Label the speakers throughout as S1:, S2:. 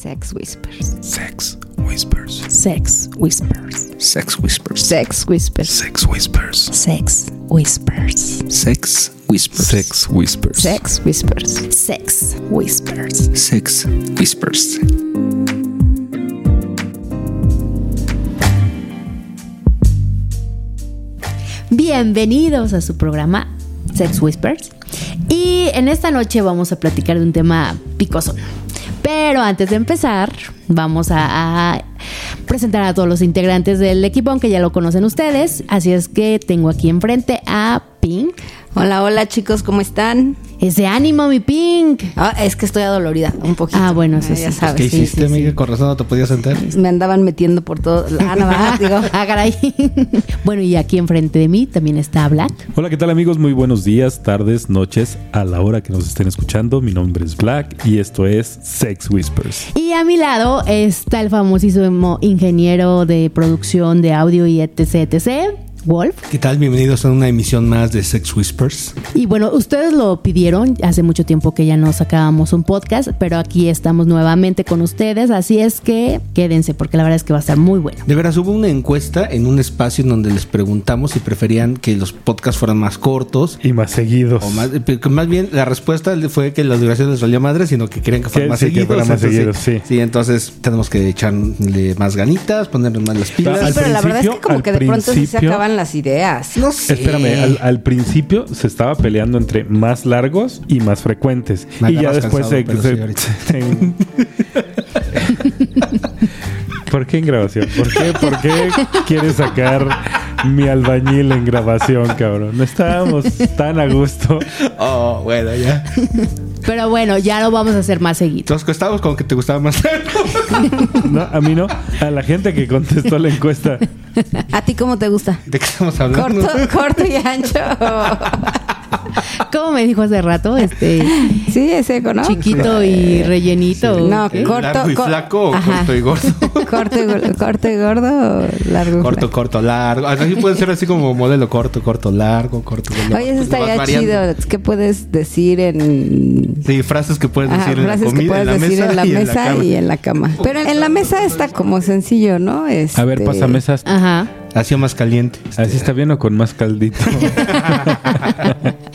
S1: Sex Whispers.
S2: Sex Whispers.
S1: Sex Whispers.
S2: Sex Whispers.
S1: Sex Whispers.
S2: Sex Whispers.
S1: Sex Whispers.
S2: Sex Whispers. Sex Whispers.
S1: Sex Whispers. Sex Whispers.
S2: Sex Whispers.
S1: Bienvenidos a su programa Sex Whispers. Y en esta noche vamos a platicar de un tema picoso. Pero antes de empezar, vamos a, presentar a todos los integrantes del equipo, aunque ya lo conocen ustedes. Así es que tengo aquí enfrente a Pink.
S3: Hola, hola chicos, ¿cómo están?
S1: Ese ánimo, mi Pink.
S3: Ah, es que estoy adolorida, un poquito.
S1: Ah, bueno, eso
S3: ya
S1: sí.
S3: sabes.
S4: ¿Qué
S3: sí,
S4: hiciste,
S3: sí, sí.
S4: amiga? Con razón no te podías sentar.
S3: Me andaban metiendo por todo. Ah, no, ah, digo.
S1: Ah, caray. bueno, y aquí enfrente de mí también está Black.
S5: Hola, ¿qué tal amigos? Muy buenos días, tardes, noches, a la hora que nos estén escuchando. Mi nombre es Black y esto es Sex Whispers.
S1: Y a mi lado está el famosísimo ingeniero de producción de audio y etc, etc, Wolf.
S4: ¿Qué tal? Bienvenidos a una emisión más de Sex Whispers.
S1: Y bueno, ustedes lo pidieron, hace mucho tiempo que ya no sacábamos un podcast, pero aquí estamos nuevamente con ustedes, así es que quédense porque la verdad es que va a estar muy bueno.
S4: De veras, hubo una encuesta en un espacio en donde les preguntamos si preferían que los podcasts fueran más cortos.
S5: Y más seguidos.
S4: O más, eh, más bien la respuesta fue que la duración les valía madre, sino que querían que fueran más
S5: sí, que
S4: seguidos.
S5: fueran más
S4: Entonces,
S5: seguidos, sí.
S4: entonces tenemos que echarle más ganitas, ponerle más las pilas.
S5: Al
S3: Pero la verdad es que como que de pronto sí se
S5: principio-
S3: las ideas.
S4: no sé.
S5: Espérame, al, al principio se estaba peleando entre más largos y más frecuentes.
S4: Me
S5: y ya después
S4: cansado,
S5: se... se- ¿Por qué en grabación? ¿Por qué, ¿Por qué quieres sacar mi albañil en grabación, cabrón? No estábamos tan a gusto.
S4: Oh, bueno, ya.
S1: Pero bueno, ya lo vamos a hacer más seguido.
S4: Entonces estábamos como que te gustaba más.
S5: No, a mí no. A la gente que contestó la encuesta.
S3: ¿A ti cómo te gusta?
S4: ¿De qué estamos hablando?
S3: Corto, corto y ancho.
S1: ¿Cómo me dijo hace rato? Este
S3: Sí, es eco, ¿no?
S1: chiquito y rellenito. ¿o
S3: No,
S1: qué?
S3: corto,
S4: ¿Largo y
S3: co-
S4: flaco o
S3: Ajá.
S4: corto y gordo?
S3: Corto y, corto y gordo, largo.
S4: Corto,
S3: flaco.
S4: corto, largo. Así puede ser así como modelo corto, corto, largo, corto, largo.
S3: Oye, eso estaría
S4: variando.
S3: chido. ¿Qué puedes decir en
S4: Sí, frases que puedes
S3: Ajá,
S4: decir en la
S3: frases que
S4: comida,
S3: puedes
S4: en la
S3: decir
S4: mesa,
S3: en la
S4: y
S3: mesa
S4: cama.
S3: y en la cama. Pero en la mesa está como sencillo, ¿no?
S5: A ver,
S3: Este,
S5: pásame esas.
S1: Ajá.
S4: Así o más caliente.
S5: Así está bien o con más caldito.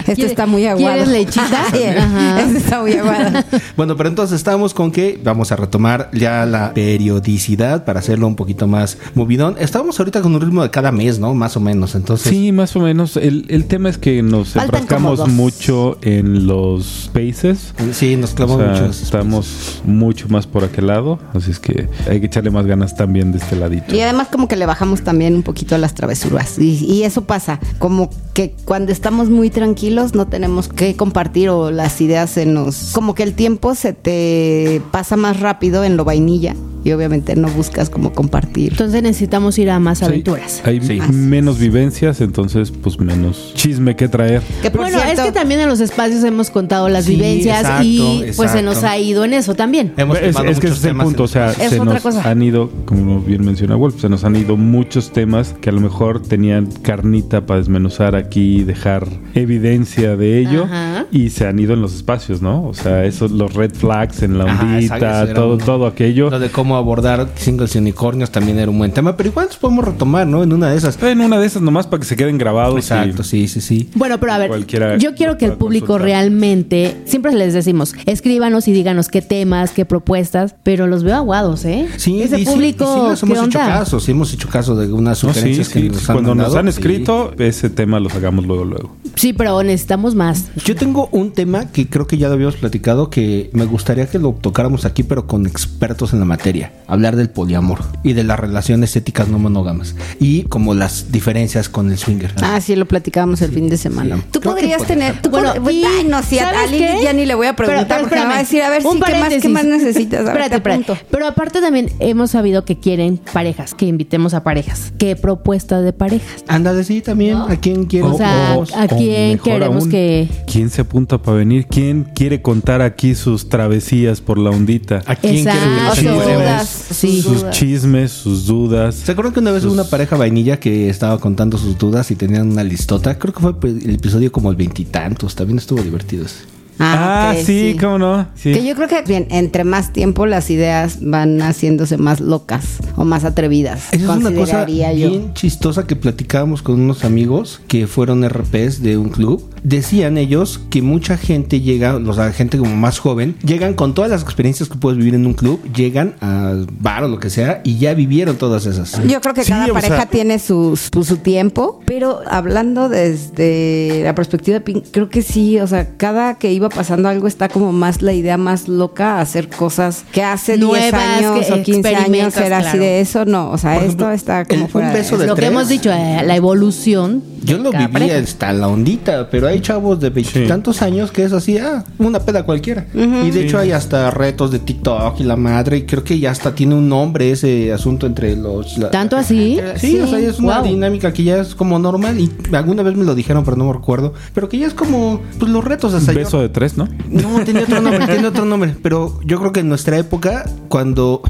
S3: Este
S1: ¿Quieres-
S3: está muy aguado.
S1: quieres lechita?
S3: Este está muy aguado.
S4: Bueno, pero entonces estamos con que vamos a retomar ya la periodicidad para hacerlo un poquito más movidón. Estamos ahorita con un ritmo de cada mes, ¿no? Más o menos. Entonces,
S5: Sí, más o menos. El, el tema es que nos enfrascamos mucho en los spaces.
S4: sí, nos
S5: O
S4: clavamos
S5: sea,
S4: mucho.
S5: estamos mucho más por aquel lado. Así es que hay que echarle más ganas también de este ladito.
S3: Y además como que le bajamos también un poquito a las travesuras. Y, eso pasa, como que cuando estamos muy tranquilos no tenemos que compartir o las ideas se nos... Como que el tiempo se te pasa más rápido en lo vainilla y obviamente no buscas como compartir.
S1: Entonces necesitamos ir a más
S5: Sí,
S1: aventuras.
S5: hay
S4: Sí.
S5: menos vivencias, entonces pues menos chisme que traer.
S3: Que por
S1: Bueno,
S3: cierto,
S1: es que también en los espacios hemos contado las
S4: Sí,
S1: vivencias
S4: exacto,
S1: y pues se nos ha ido en eso también.
S4: Hemos
S5: es, es que ese es el punto, o sea,
S1: Es
S5: se nos
S1: cosa.
S5: han ido, como bien menciona Wolf, se nos han ido muchos temas que a lo mejor tenían carnita para desmenuzar aquí, dejar evidencia de ello
S1: Ajá.
S5: y se han ido en los espacios, ¿no? O sea, esos los red flags en la
S4: Ajá,
S5: ondita,
S4: exacto,
S5: todo
S4: un-
S5: todo aquello.
S4: Lo de cómo abordar singles y unicornios también era un buen tema, pero igual nos podemos retomar, ¿no? En una de esas.
S5: En una de esas nomás para que se queden grabados.
S4: Exacto,
S5: y-
S4: sí, sí, sí.
S1: Bueno, pero a ver,
S5: Cualquiera
S1: yo quiero que el público
S5: consultar.
S1: realmente, siempre les decimos, escríbanos y díganos qué temas, qué propuestas, pero los veo aguados, ¿eh?
S4: Sí,
S1: Ese
S4: y sí-
S1: público,
S4: y sí les
S1: ¿qué
S4: hemos hecho
S1: onda?
S4: caso, sí hemos hecho caso de unas
S5: No, sí,
S4: sugerencias
S5: sí,
S4: que nos han
S5: cuando nos
S4: mandado,
S5: han
S4: sí.
S5: escrito, ese tema lo sacamos luego, luego.
S1: Sí, pero necesitamos más.
S4: Yo tengo un tema que creo que ya lo habíamos platicado que me gustaría que lo tocáramos aquí, pero con expertos en la materia. Hablar del poliamor y de las relaciones éticas no monógamas y como las diferencias con el swinger.
S3: Ah, sí, lo platicábamos el fin de semana.
S4: Sí.
S3: Tú
S4: Creo
S3: podrías
S4: podría
S3: tener... Tú
S1: Bueno,
S3: pod-
S1: y-
S3: Ay, no, sí, a, a
S1: ¿sabes
S3: Lili ya ni le voy a preguntar
S1: pero
S3: porque me va a decir, a ver, sí, ¿qué más, qué más necesitas? A ver,
S1: Espérate,
S3: te
S1: espérate.
S3: apunto.
S1: Pero aparte también hemos sabido que quieren parejas, que invitemos a parejas. ¿Qué propuesta de parejas?
S4: Ándale, sí, también. ¿A quién quiere?
S1: O sea,
S5: O-
S1: ¿a quién queremos
S5: aún,
S1: que...?
S5: ¿Quién se apunta para venir? ¿Quién quiere contar aquí sus travesías por la ondita?
S4: ¿A quién quiere que
S1: Exacto.
S4: encueremos?
S3: Dudas.
S1: Sí.
S3: sus
S5: chismes, sus dudas.
S4: ¿Se acuerdan que una vez hubo una pareja vainilla que estaba contando sus dudas y tenían una listota? Creo que fue el episodio como el veintitantos. También estuvo divertido ese.
S5: Ah,
S3: ok,
S5: sí, cómo no. Sí.
S3: Que yo creo que bien, entre más tiempo las ideas van haciéndose más locas o más atrevidas.
S4: Esa es una cosa
S3: yo.
S4: bien chistosa que platicábamos con unos amigos que fueron RPs de un club. Decían ellos que mucha gente llega, o sea, gente como más joven, llegan con todas las experiencias que puedes vivir en un club, llegan al bar o lo que sea y ya vivieron todas esas.
S3: Yo creo que
S5: Sí,
S3: cada pareja
S5: sea-
S3: tiene su, su, su tiempo, pero hablando desde la perspectiva de Pink, creo que sí, o sea, cada que iba pasando algo está como más la idea más loca, hacer cosas que hace 10
S1: Nuevas,
S3: años
S1: que
S3: o 15 años era así de eso, no, o sea,
S4: Por
S3: esto
S4: ejemplo,
S3: está como
S4: el- un
S3: fuera de
S4: beso
S3: eso.
S4: de
S1: Lo que hemos dicho, eh, la evolución.
S4: Yo
S1: de
S4: lo
S1: cada
S4: viví
S1: pareja.
S4: hasta la ondita, pero hay chavos de veintitantos años que es así, ah, una peda cualquiera. Y de hecho hay hasta retos de TikTok y la madre, y creo que ya hasta tiene un nombre ese asunto entre los... la-
S1: ¿Tanto así?
S4: Sí, o sea, es una
S1: Wow.
S4: dinámica que ya es como normal y alguna vez me lo dijeron, pero no me recuerdo, pero que ya es como pues los retos hasta yo-
S5: Beso de tres, ¿no?
S4: No, tenía otro nombre, tenía otro nombre, pero yo creo que en nuestra época cuando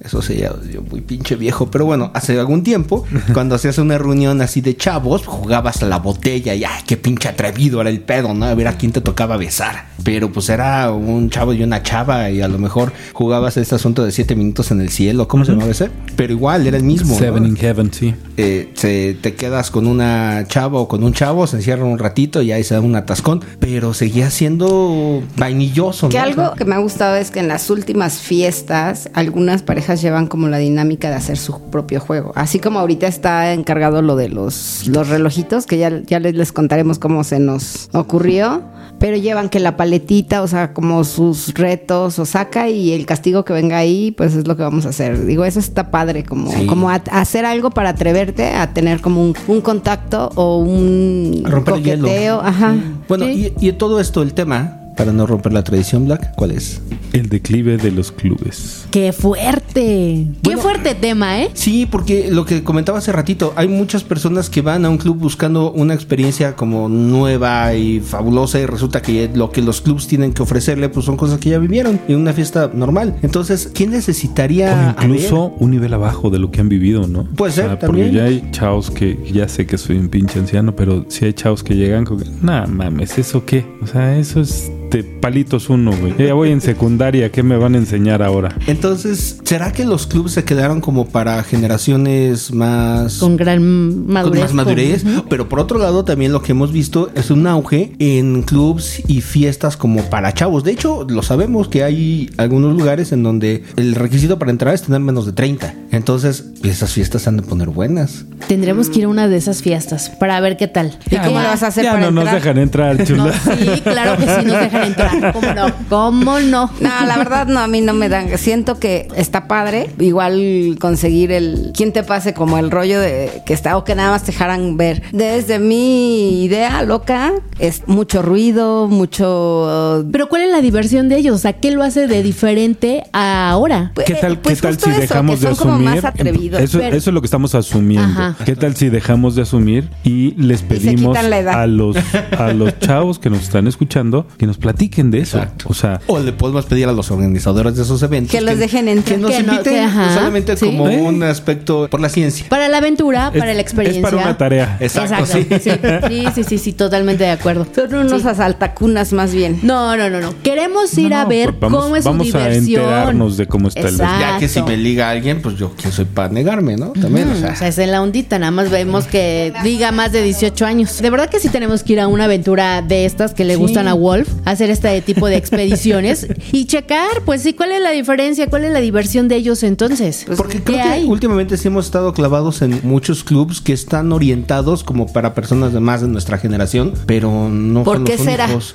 S4: eso sería yo muy pinche viejo, pero bueno, hace algún tiempo, cuando hacías una reunión así de chavos, jugabas a la botella y ay, qué pinche atrevido era el pedo, ¿no? A ver a quién te tocaba besar. Pero pues era un chavo y una chava y a lo mejor jugabas este asunto de siete minutos en el cielo, ¿cómo se llamaba ese? Pero igual era el mismo. ¿no?
S5: Seven in Heaven, sí.
S4: eh, se, te quedas con una chava o con un chavo, se encierran un ratito y ahí se da un atascón, pero seguía siendo vainilloso.
S3: Que
S4: ¿no?
S3: algo que me ha gustado es que en las últimas fiestas algunas parejas llevan como la dinámica de hacer su propio juego. Así como ahorita está encargado lo de los, los relojitos, que ya, ya les, les contaremos cómo se nos ocurrió. Pero llevan que la paletita, o sea, como sus retos, o saca y el castigo que venga ahí, pues es lo que vamos a hacer. Digo, eso está padre, como,
S4: Sí.
S3: como a- hacer algo para atreverte a tener como un, un contacto o un
S4: A romper el hielo.
S3: coqueteo. Ajá.
S4: Bueno,
S3: Sí.
S4: y, y todo esto, el tema, para no romper la tradición black, ¿cuál es?
S5: El declive de los clubes.
S1: ¡Qué fuerte! ¡Qué
S4: Bueno,
S1: fuerte tema, eh!
S4: Sí, porque lo que comentaba hace ratito, hay muchas personas que van a un club buscando una experiencia como nueva y fabulosa y resulta que lo que los clubs tienen que ofrecerle pues son cosas que ya vivieron en una fiesta normal. Entonces, ¿quién necesitaría...
S5: O incluso un nivel abajo de lo que han vivido, ¿no?
S4: Puede ser,
S5: Porque
S4: también.
S5: ya hay chavos que, ya sé que soy un pinche anciano, pero sí hay chavos que llegan con nah, mames, ¿eso qué? O sea, eso es de palitos uno, güey. Ya voy en secundaria, ¿qué me van a enseñar ahora?
S4: Entonces, ¿será que los clubs se quedaron como para generaciones más...
S1: Con gran madurez.
S4: con más madurez, pero por otro lado también lo que hemos visto es un auge en clubs y fiestas como para chavos. De hecho, lo sabemos que hay algunos lugares en donde el requisito para entrar es tener menos de 30. Entonces, esas fiestas han de poner buenas.
S1: Tendremos que ir a una de esas fiestas para ver qué tal.
S3: ¿Y cómo vas a hacer
S5: ya
S3: para
S5: no nos dejan entrar, chula.
S1: No, sí, claro que sí nos dejan entrar. ¿Cómo no? ¿Cómo no?
S3: No, la verdad no, a mí no me dan. Siento que está padre. Igual conseguir el. ¿Quién te pase como el rollo de que está o que nada más te dejaran ver? Desde mi idea loca, es mucho ruido, mucho.
S1: Pero ¿cuál es la diversión de ellos? O sea, ¿qué lo hace de diferente a ahora?
S5: ¿Qué tal,
S3: Pues
S5: qué tal
S3: justo
S5: si
S3: eso,
S5: dejamos
S3: que
S5: de
S3: son como
S5: asumir?
S3: más atrevidos.
S5: Eso,
S1: Pero-
S5: eso es lo que estamos asumiendo.
S1: Ajá.
S5: ¿Qué tal si dejamos de asumir y les pedimos a los a los chavos que nos están escuchando que nos platiquen de eso? O sea,
S4: O le podemos pedir a los organizadores de esos eventos
S3: Que los dejen entrar.
S4: que nos
S1: Que no-
S4: inviten
S1: que, ajá,
S4: solamente
S1: sí.
S4: como
S5: ¿Eh?
S4: un aspecto por la ciencia.
S1: Para la aventura,
S5: es-
S1: para la experiencia.
S5: Es para una tarea.
S4: Exacto,
S1: sí.
S4: sí.
S1: Sí, sí, sí, sí, totalmente de acuerdo.
S3: Son unos
S1: Sí.
S3: asaltacunas más bien.
S1: No, no, no, no. Queremos ir
S5: No,
S1: a ver
S5: pues vamos-
S1: cómo es
S5: vamos
S1: su
S5: a
S1: diversión.
S5: enterarnos de cómo está el
S1: Exacto.
S4: Ya que si me liga alguien, pues yo quién soy para negarme, ¿no? También, o sea.
S1: o sea, es en la ondita, nada más vemos que diga más de 18 años. De verdad que sí tenemos que ir a una aventura de estas que le gustan a Wolf, hacer este tipo de expediciones y checar, pues sí, cuál es la diferencia, cuál es la diversión de ellos entonces.
S4: Porque
S1: ¿Qué
S4: creo que últimamente sí hemos estado clavados en muchos clubs que están orientados como para personas de más de nuestra generación, pero no
S3: ¿Por
S4: son
S3: qué
S4: los
S3: será?
S4: únicos.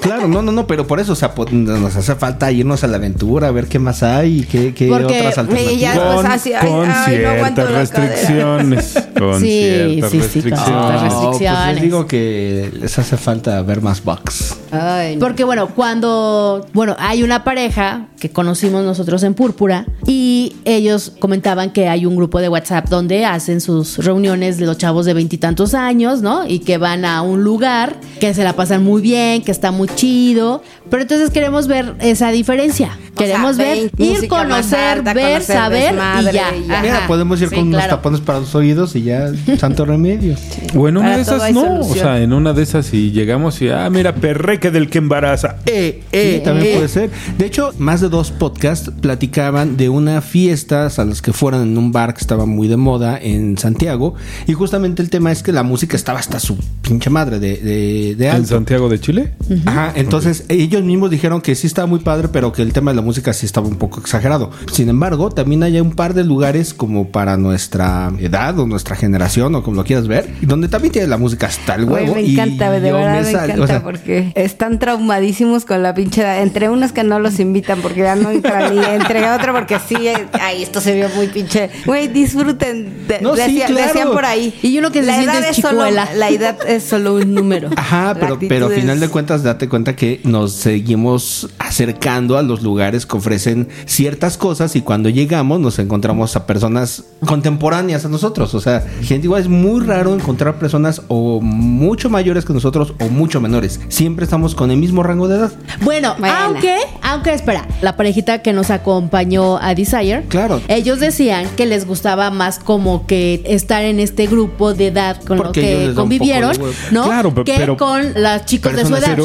S4: Claro, no, no, no, pero por eso, o sea, pues, nos hace falta irnos a la aventura, a ver qué más hay y qué, qué
S1: Porque
S4: otras alternativas.
S3: ya-
S5: Con,
S3: pues, así, ay,
S5: con
S3: ay, no aguanto
S5: ciertas restricciones. Con
S1: Sí,
S5: ciertas
S1: sí, sí, con
S5: restricciones.
S1: ciertas
S4: No, pues
S1: restricciones.
S4: les digo que les hace falta ver más bugs.
S3: Ay, no.
S1: Porque bueno, cuando, bueno, hay una pareja que conocimos nosotros en Púrpura y ellos comentaban que hay un grupo de WhatsApp donde hacen sus reuniones de los chavos de veintitantos años, ¿no? Y que van a un lugar que se la pasan muy bien, que está muy chido. Pero entonces queremos ver esa diferencia.
S3: O
S1: Queremos
S3: sea,
S1: ver, ir, conocer,
S3: alta,
S1: ver,
S3: conocer
S1: saber y ya.
S3: y ya.
S4: Mira, podemos ir
S1: Sí,
S4: con unos
S1: claro.
S4: tapones para los oídos y ya santo remedio.
S5: O en una
S3: Para
S5: de esas no.
S3: solución.
S5: O sea, en una de esas y llegamos y, ah, mira, perreque del que embaraza. Eh, eh,
S4: Sí, también
S5: eh.
S4: puede ser. De hecho, más de dos podcasts platicaban de una fiesta a las que fueron en un bar que estaba muy de moda en Santiago. Y justamente el tema es que la música estaba hasta su pinche madre de, de, de
S5: ¿En
S4: alto.
S5: Santiago de Chile?
S4: Ajá, entonces ellos mismos dijeron que sí estaba muy padre, pero que el tema de la música sí estaba un poco exagerado. Sin embargo, también hay un par de lugares como para nuestra edad o nuestra generación o como lo quieras ver, donde también tiene la música hasta el huevo.
S3: me
S4: y
S3: encanta, de verdad me,
S4: sal-
S3: encanta
S4: o sea,
S3: porque están traumadísimos con la pinche edad. Entre unos que no los invitan porque ya no entran y entre otro porque sí, eh, ay, esto se vio muy pinche. Güey, disfruten. de-
S4: No, sí,
S3: decía-
S4: claro.
S3: Decían por ahí.
S1: Y uno que
S3: la edad es solo. La edad es solo un número.
S4: Ajá, pero, pero a
S3: es-
S4: final de cuentas date cuenta que nos seguimos acercando a los lugares que ofrecen ciertas cosas y cuando llegamos nos encontramos a personas contemporáneas a nosotros. O sea, gente igual es muy raro encontrar personas o mucho mayores que nosotros o mucho menores. Siempre estamos con el mismo rango de edad.
S1: Bueno,
S3: Bueno.
S1: aunque, aunque espera, la parejita que nos acompañó a Desire,
S4: Claro.
S1: ellos decían que les gustaba más como que estar en este grupo de edad con
S4: Porque
S1: lo que convivieron. ¿no?
S5: Claro, pe-
S1: que
S5: pero-
S1: con los chicos
S4: pero
S1: de su edad.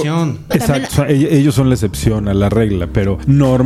S5: Exacto, o sea, ell- ellos son la excepción a la regla, pero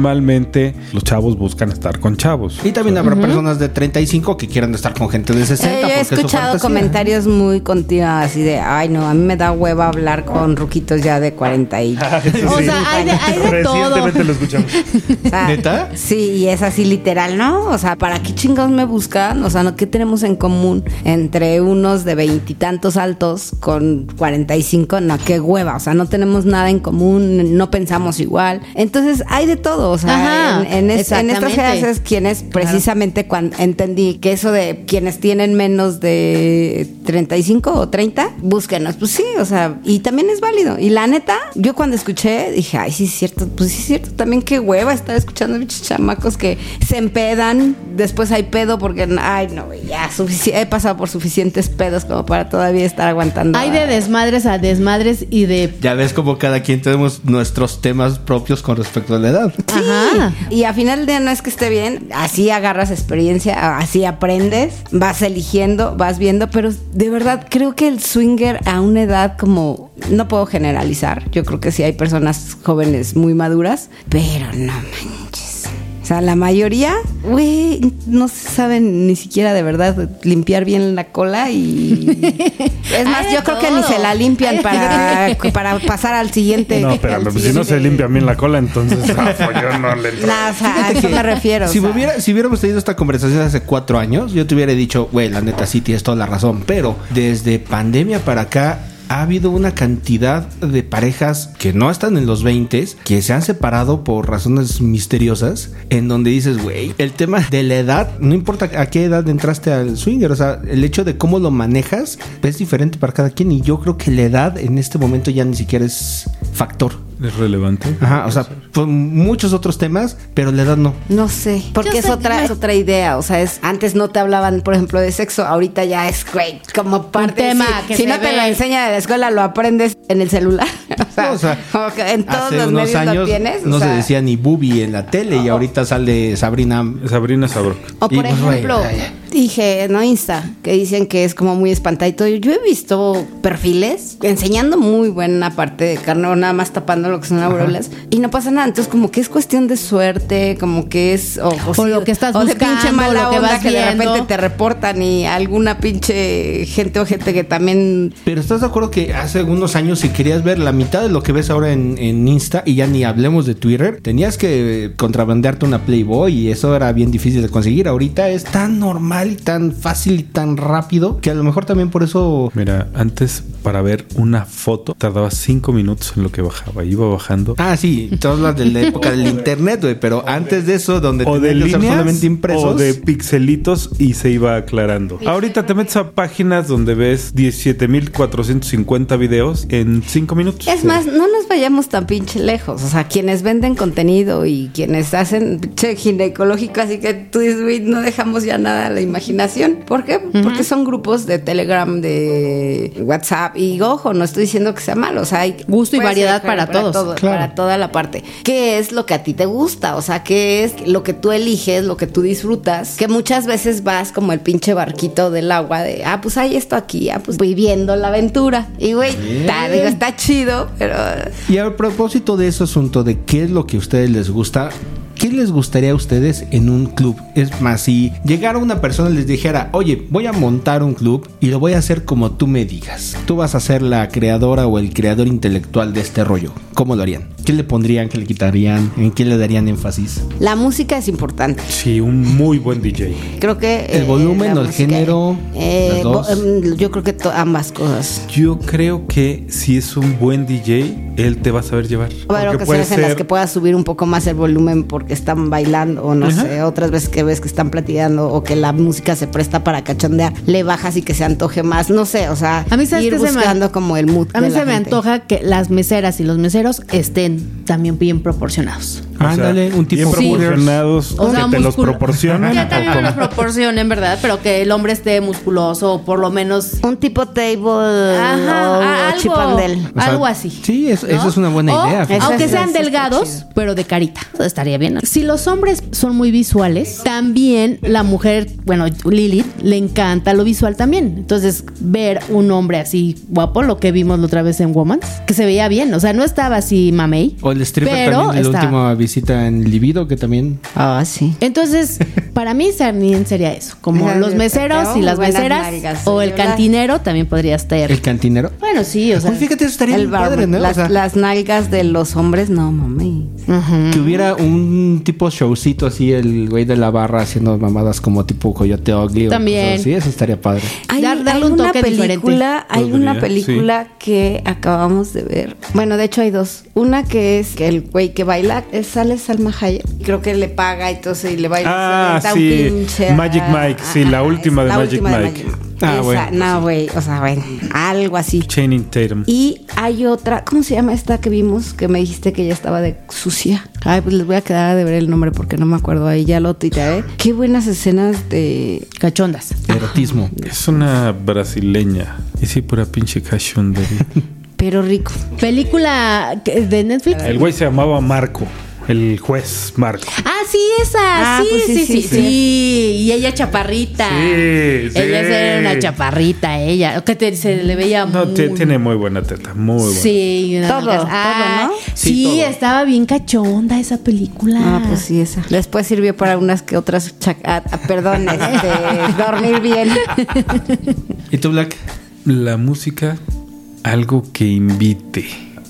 S5: normalmente los chavos buscan estar con chavos.
S4: Y también habrá personas de 35 que quieran estar con gente de 60.
S3: Eh, yo he
S4: es
S3: escuchado comentarios muy continuos así de, ay no, a mí me da hueva hablar con ruquitos ya de 40 y...
S1: O sea, hay de, hay de todo.
S5: Recientemente lo escuchamos.
S3: O sea,
S4: ¿Neta?
S3: Sí, y es así literal, ¿no? O sea, ¿para qué chingados me buscan? O sea, ¿no? ¿qué tenemos en común entre unos de veintitantos altos con 45? No, qué hueva. O sea, no tenemos nada en común, no pensamos igual. Entonces, hay de todo. O sea,
S1: Ajá,
S3: en, en es- en estas
S1: exactamente.
S3: clases, quienes precisamente cuando entendí que eso de quienes tienen menos de 35 o 30, búsquenos. Pues sí, o sea, y también es válido. Y la neta, yo cuando escuché, dije, ay, sí es cierto, pues sí es cierto. También qué hueva estar escuchando a chamacos que se empedan, después hay pedo porque, ay, no, ya, he pasado por suficientes pedos como para todavía estar aguantando.
S1: Hay de desmadres a desmadres y de...
S4: Ya ves como cada quien tenemos nuestros temas propios con respecto a la edad.
S1: Ajá.
S3: Y a final del día no es que esté bien, así agarras experiencia, así aprendes, vas eligiendo, vas viendo, pero de verdad creo que el swinger a una edad como, no puedo generalizar, yo creo que sí hay personas jóvenes muy maduras, pero no manches. O sea, la mayoría, güey, no se saben ni siquiera de verdad limpiar bien la cola y... Es más, yo creo que ni se la limpian para, para pasar al siguiente.
S5: No,
S3: al
S5: pero si no se limpia bien la cola, entonces ah, pues yo no le entro.
S3: No, o sea, a eso me refiero.
S4: Si,
S3: o sea.
S4: hubiera, si hubiéramos tenido esta conversación hace cuatro años, yo te hubiera dicho, güey, la neta sí tienes toda la razón. Pero desde pandemia para acá ha habido una cantidad de parejas que no están en los 20 que se han separado por razones misteriosas, en donde dices, güey, el tema de la edad, no importa a qué edad entraste al swinger, o sea, el hecho de cómo lo manejas es diferente para cada quien y yo creo que la edad en este momento ya ni siquiera es factor.
S5: ¿Es relevante?
S4: Ajá, o sea, pues, muchos otros temas, pero la edad no.
S3: No sé, porque
S1: Yo
S3: es
S1: sé,
S3: otra, es otra idea. O sea, es antes no te hablaban, por ejemplo, de sexo, ahorita ya es great, como parte.
S1: tema
S3: si
S1: que
S3: si
S1: se
S3: no te lo enseña de la escuela, lo aprendes en el celular. O sea,
S4: No, o sea,
S3: como que en todos
S4: Hace
S3: los
S4: unos
S3: medios
S4: años
S3: lo tienes. o
S4: no se decía ni Bubi en la tele y ahorita sale Sabrina.
S5: Sabrina Sabrok.
S3: O por
S4: Y, pues, güey,
S3: ejemplo, dije, no Insta, que dicen que es como muy espantadito. Yo he visto perfiles enseñando muy buena parte de carne o nada más tapando lo que son aureolas y no pasa nada. Entonces, como que es cuestión de suerte, como que es. O,
S1: O lo que estás
S3: o de
S1: buscando,
S3: pinche mala
S1: lo que
S3: onda
S1: vas
S3: que de repente te reportan y alguna pinche gente o gente que también.
S4: Pero estás de acuerdo que hace algunos años, si querías ver la mitad de lo que ves ahora en, en Insta, y ya ni hablemos de Twitter, tenías que contrabandearte una Playboy y eso era bien difícil de conseguir. Ahorita es tan normal y tan fácil y tan rápido que a lo mejor también por eso.
S5: Mira, antes para ver una foto tardaba cinco minutos en lo que bajaba. Iba bajando.
S4: Ah, sí, todas las de la época del internet, güey, pero antes de eso, donde
S5: o de líneas
S4: solamente impresos.
S5: o de pixelitos y se iba aclarando. Ahorita te metes a páginas donde ves 17.450 videos en 5 minutos.
S3: Es más, no nos vayamos tan pinche lejos. O sea, quienes venden contenido y quienes hacen pinche ginecológico, así que tú dices, "Güey, no dejamos ya nada a la imaginación. ¿Por qué? Porque son grupos de Telegram, de WhatsApp. Y ojo, no estoy diciendo que sea malo. O sea, hay
S1: Gusto y variedad para todos. Todos.
S3: todo,
S4: claro.
S3: para toda la parte. ¿Qué es lo que a ti te gusta? O sea, ¿qué es lo que tú eliges, lo que tú disfrutas? Que muchas veces vas como el pinche barquito del agua de, ah, pues hay esto aquí, ah, pues viviendo la aventura. Y güey, está, digo, está chido, pero
S4: Y a propósito de ese asunto de qué es lo que a ustedes les gusta, ¿qué les gustaría a ustedes en un club? Es más, si llegara una persona y les dijera, oye, voy a montar un club y lo voy a hacer como tú me digas. Tú vas a ser la creadora o el creador intelectual de este rollo. ¿Cómo lo harían? ¿Qué le pondrían? ¿Qué le quitarían? ¿En qué le darían énfasis?
S3: la música es importante.
S5: Sí, un muy buen DJ.
S3: Creo que...
S4: ¿El volumen
S3: la
S4: o el género?
S3: eh,
S4: ¿Las dos?
S3: bo- em, yo creo que ambas cosas.
S5: Yo creo que si es un buen DJ, él te va a saber llevar. Puede
S3: ocasiones en las
S5: ser-
S3: que puedas subir un poco más el volumen porque están bailando o no
S5: Ajá.
S3: sé, otras veces que ves que están platicando o que la música se presta para cachondear, le bajas y que se antoje más, no sé, o sea,
S1: A mí, ¿sabes
S3: ir
S1: qué se me-
S3: buscando como el mood
S1: A mí
S3: de la
S1: se me
S3: gente.
S1: antoja que las meseras y los meseros estén también bien proporcionados.
S5: o
S4: Ándale, un tipo
S5: bien proporcionados
S1: O sea,
S5: que te los proporcionan.
S1: Que
S5: ¿o
S1: me los proporcionen, ¿verdad? Pero que el hombre esté musculoso o por lo menos...
S3: Un tipo table
S1: Ajá,
S3: o, o
S1: algo,
S3: chipandel.
S4: O sea,
S1: algo así.
S4: sí, eso-
S1: ¿no?
S4: eso es una buena
S1: O,
S4: idea, fíjate.
S1: Aunque sean
S3: eso
S1: delgados, pero de carita. Eso estaría bien. Si los hombres son muy visuales, también la mujer, bueno, Lilith, le encanta lo visual también. Entonces, ver un hombre así guapo, lo que vimos la otra vez en Woman, que se veía bien. O sea, no estaba así
S4: O el stripper
S1: pero
S4: también de la última visita en Libido, que también...
S3: Ah, sí.
S1: Entonces, para mí también sería eso, como
S3: Ajá,
S1: los meseros y las meseras
S3: nalgas,
S1: o el cantinero también podría estar.
S4: El cantinero.
S1: Bueno, sí, o sea,
S4: Pues fíjate, eso estaría
S3: El
S4: padre, ¿no? O
S3: las,
S4: sea,
S3: las nalgas de los hombres, no, mami.
S4: Que hubiera un tipo showcito así, el güey de la barra haciendo mamadas como tipo Coyote Ugly. o
S1: También.
S4: así, eso estaría padre.
S3: Hay,
S1: Dar- darle
S3: hay
S1: un
S3: una
S1: toque
S3: película, hay
S5: Podría,
S3: una película que acabamos de ver. Bueno, de hecho hay dos. Una que es que el güey que baila, es, sale Salma Hayek. Creo que le paga y todo y le baila.
S5: Ah, sí.
S3: pinche-
S5: Magic Mike, sí, la última de
S3: la
S5: Magic
S3: última de
S5: Mike.
S4: Ah,
S3: Esa,
S4: bueno,
S3: no, güey, o sea, bueno, algo así.
S5: Channing Tatum.
S3: Y hay otra, ¿cómo se llama esta que vimos? Que me dijiste que ya estaba de sucia. Ay, pues les voy a quedar de ver el nombre porque no me acuerdo. Ahí ya lo tuitearé. Qué buenas escenas de.
S1: cachondas.
S4: Erotismo.
S5: Es una brasileña. Y sí, pura pinche cachondería.
S3: Pero rico.
S1: Película de Netflix.
S5: El güey se llamaba Marco. El juez Marco.
S1: Ah, sí, esa.
S3: Ah,
S1: sí,
S3: pues
S1: sí,
S3: sí,
S1: sí,
S3: sí,
S1: sí,
S3: sí.
S1: Y ella chaparrita.
S5: Sí, sí.
S1: Ella era una chaparrita, ella. Que te- se le veía
S5: No,
S1: muy...
S5: tiene muy buena teta. Muy buena.
S1: Sí, una
S3: Todo, todo,
S1: Ah,
S3: ¿no?
S1: Sí,
S5: Sí, todo.
S1: estaba bien cachonda esa película.
S3: Ah, pues sí, esa. Después sirvió para unas que otras. ah, ah, perdón, este, dormir bien.
S4: ¿Y tú, Black?
S5: La música, algo que invite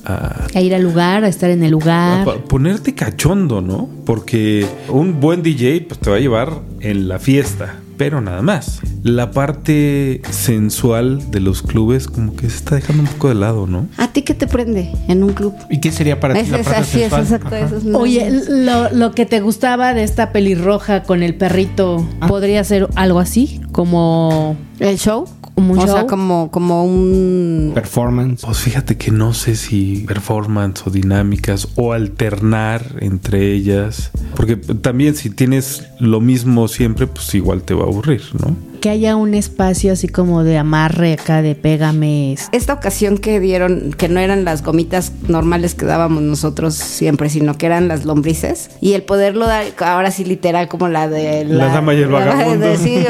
S5: a
S1: A ir al lugar, a estar en el
S5: a
S1: lugar.
S5: pa- ponerte cachondo, ¿no? Porque un buen DJ pues, te va a llevar en la fiesta, pero nada más. La parte sensual de los clubes como que se está dejando un poco de lado, ¿no?
S3: ¿A ti qué te prende en un club?
S4: ¿Y qué sería para ti
S3: Es,
S4: la
S3: es
S4: parte
S3: así, es
S4: sensual?
S3: exacto. Eso es
S1: Oye, lo, lo que te gustaba de esta pelirroja con el perrito,
S3: Ah.
S1: ¿podría ser algo así? Como...
S3: ¿El show?
S1: Como un
S3: o sea, como, como un.
S4: Performance.
S5: Pues fíjate que no sé si performance o dinámicas o alternar entre ellas. Porque también si tienes lo mismo siempre, pues igual te va a aburrir, ¿no?
S1: Que haya un espacio así como de amarre acá, de pégame.
S3: Esta ocasión que dieron, que no eran las gomitas normales que dábamos nosotros siempre, sino que eran las lombrices. Y el poderlo dar, ahora sí literal, como la de...
S5: La dama y el
S3: la-
S5: vagabundo.
S3: de- sí,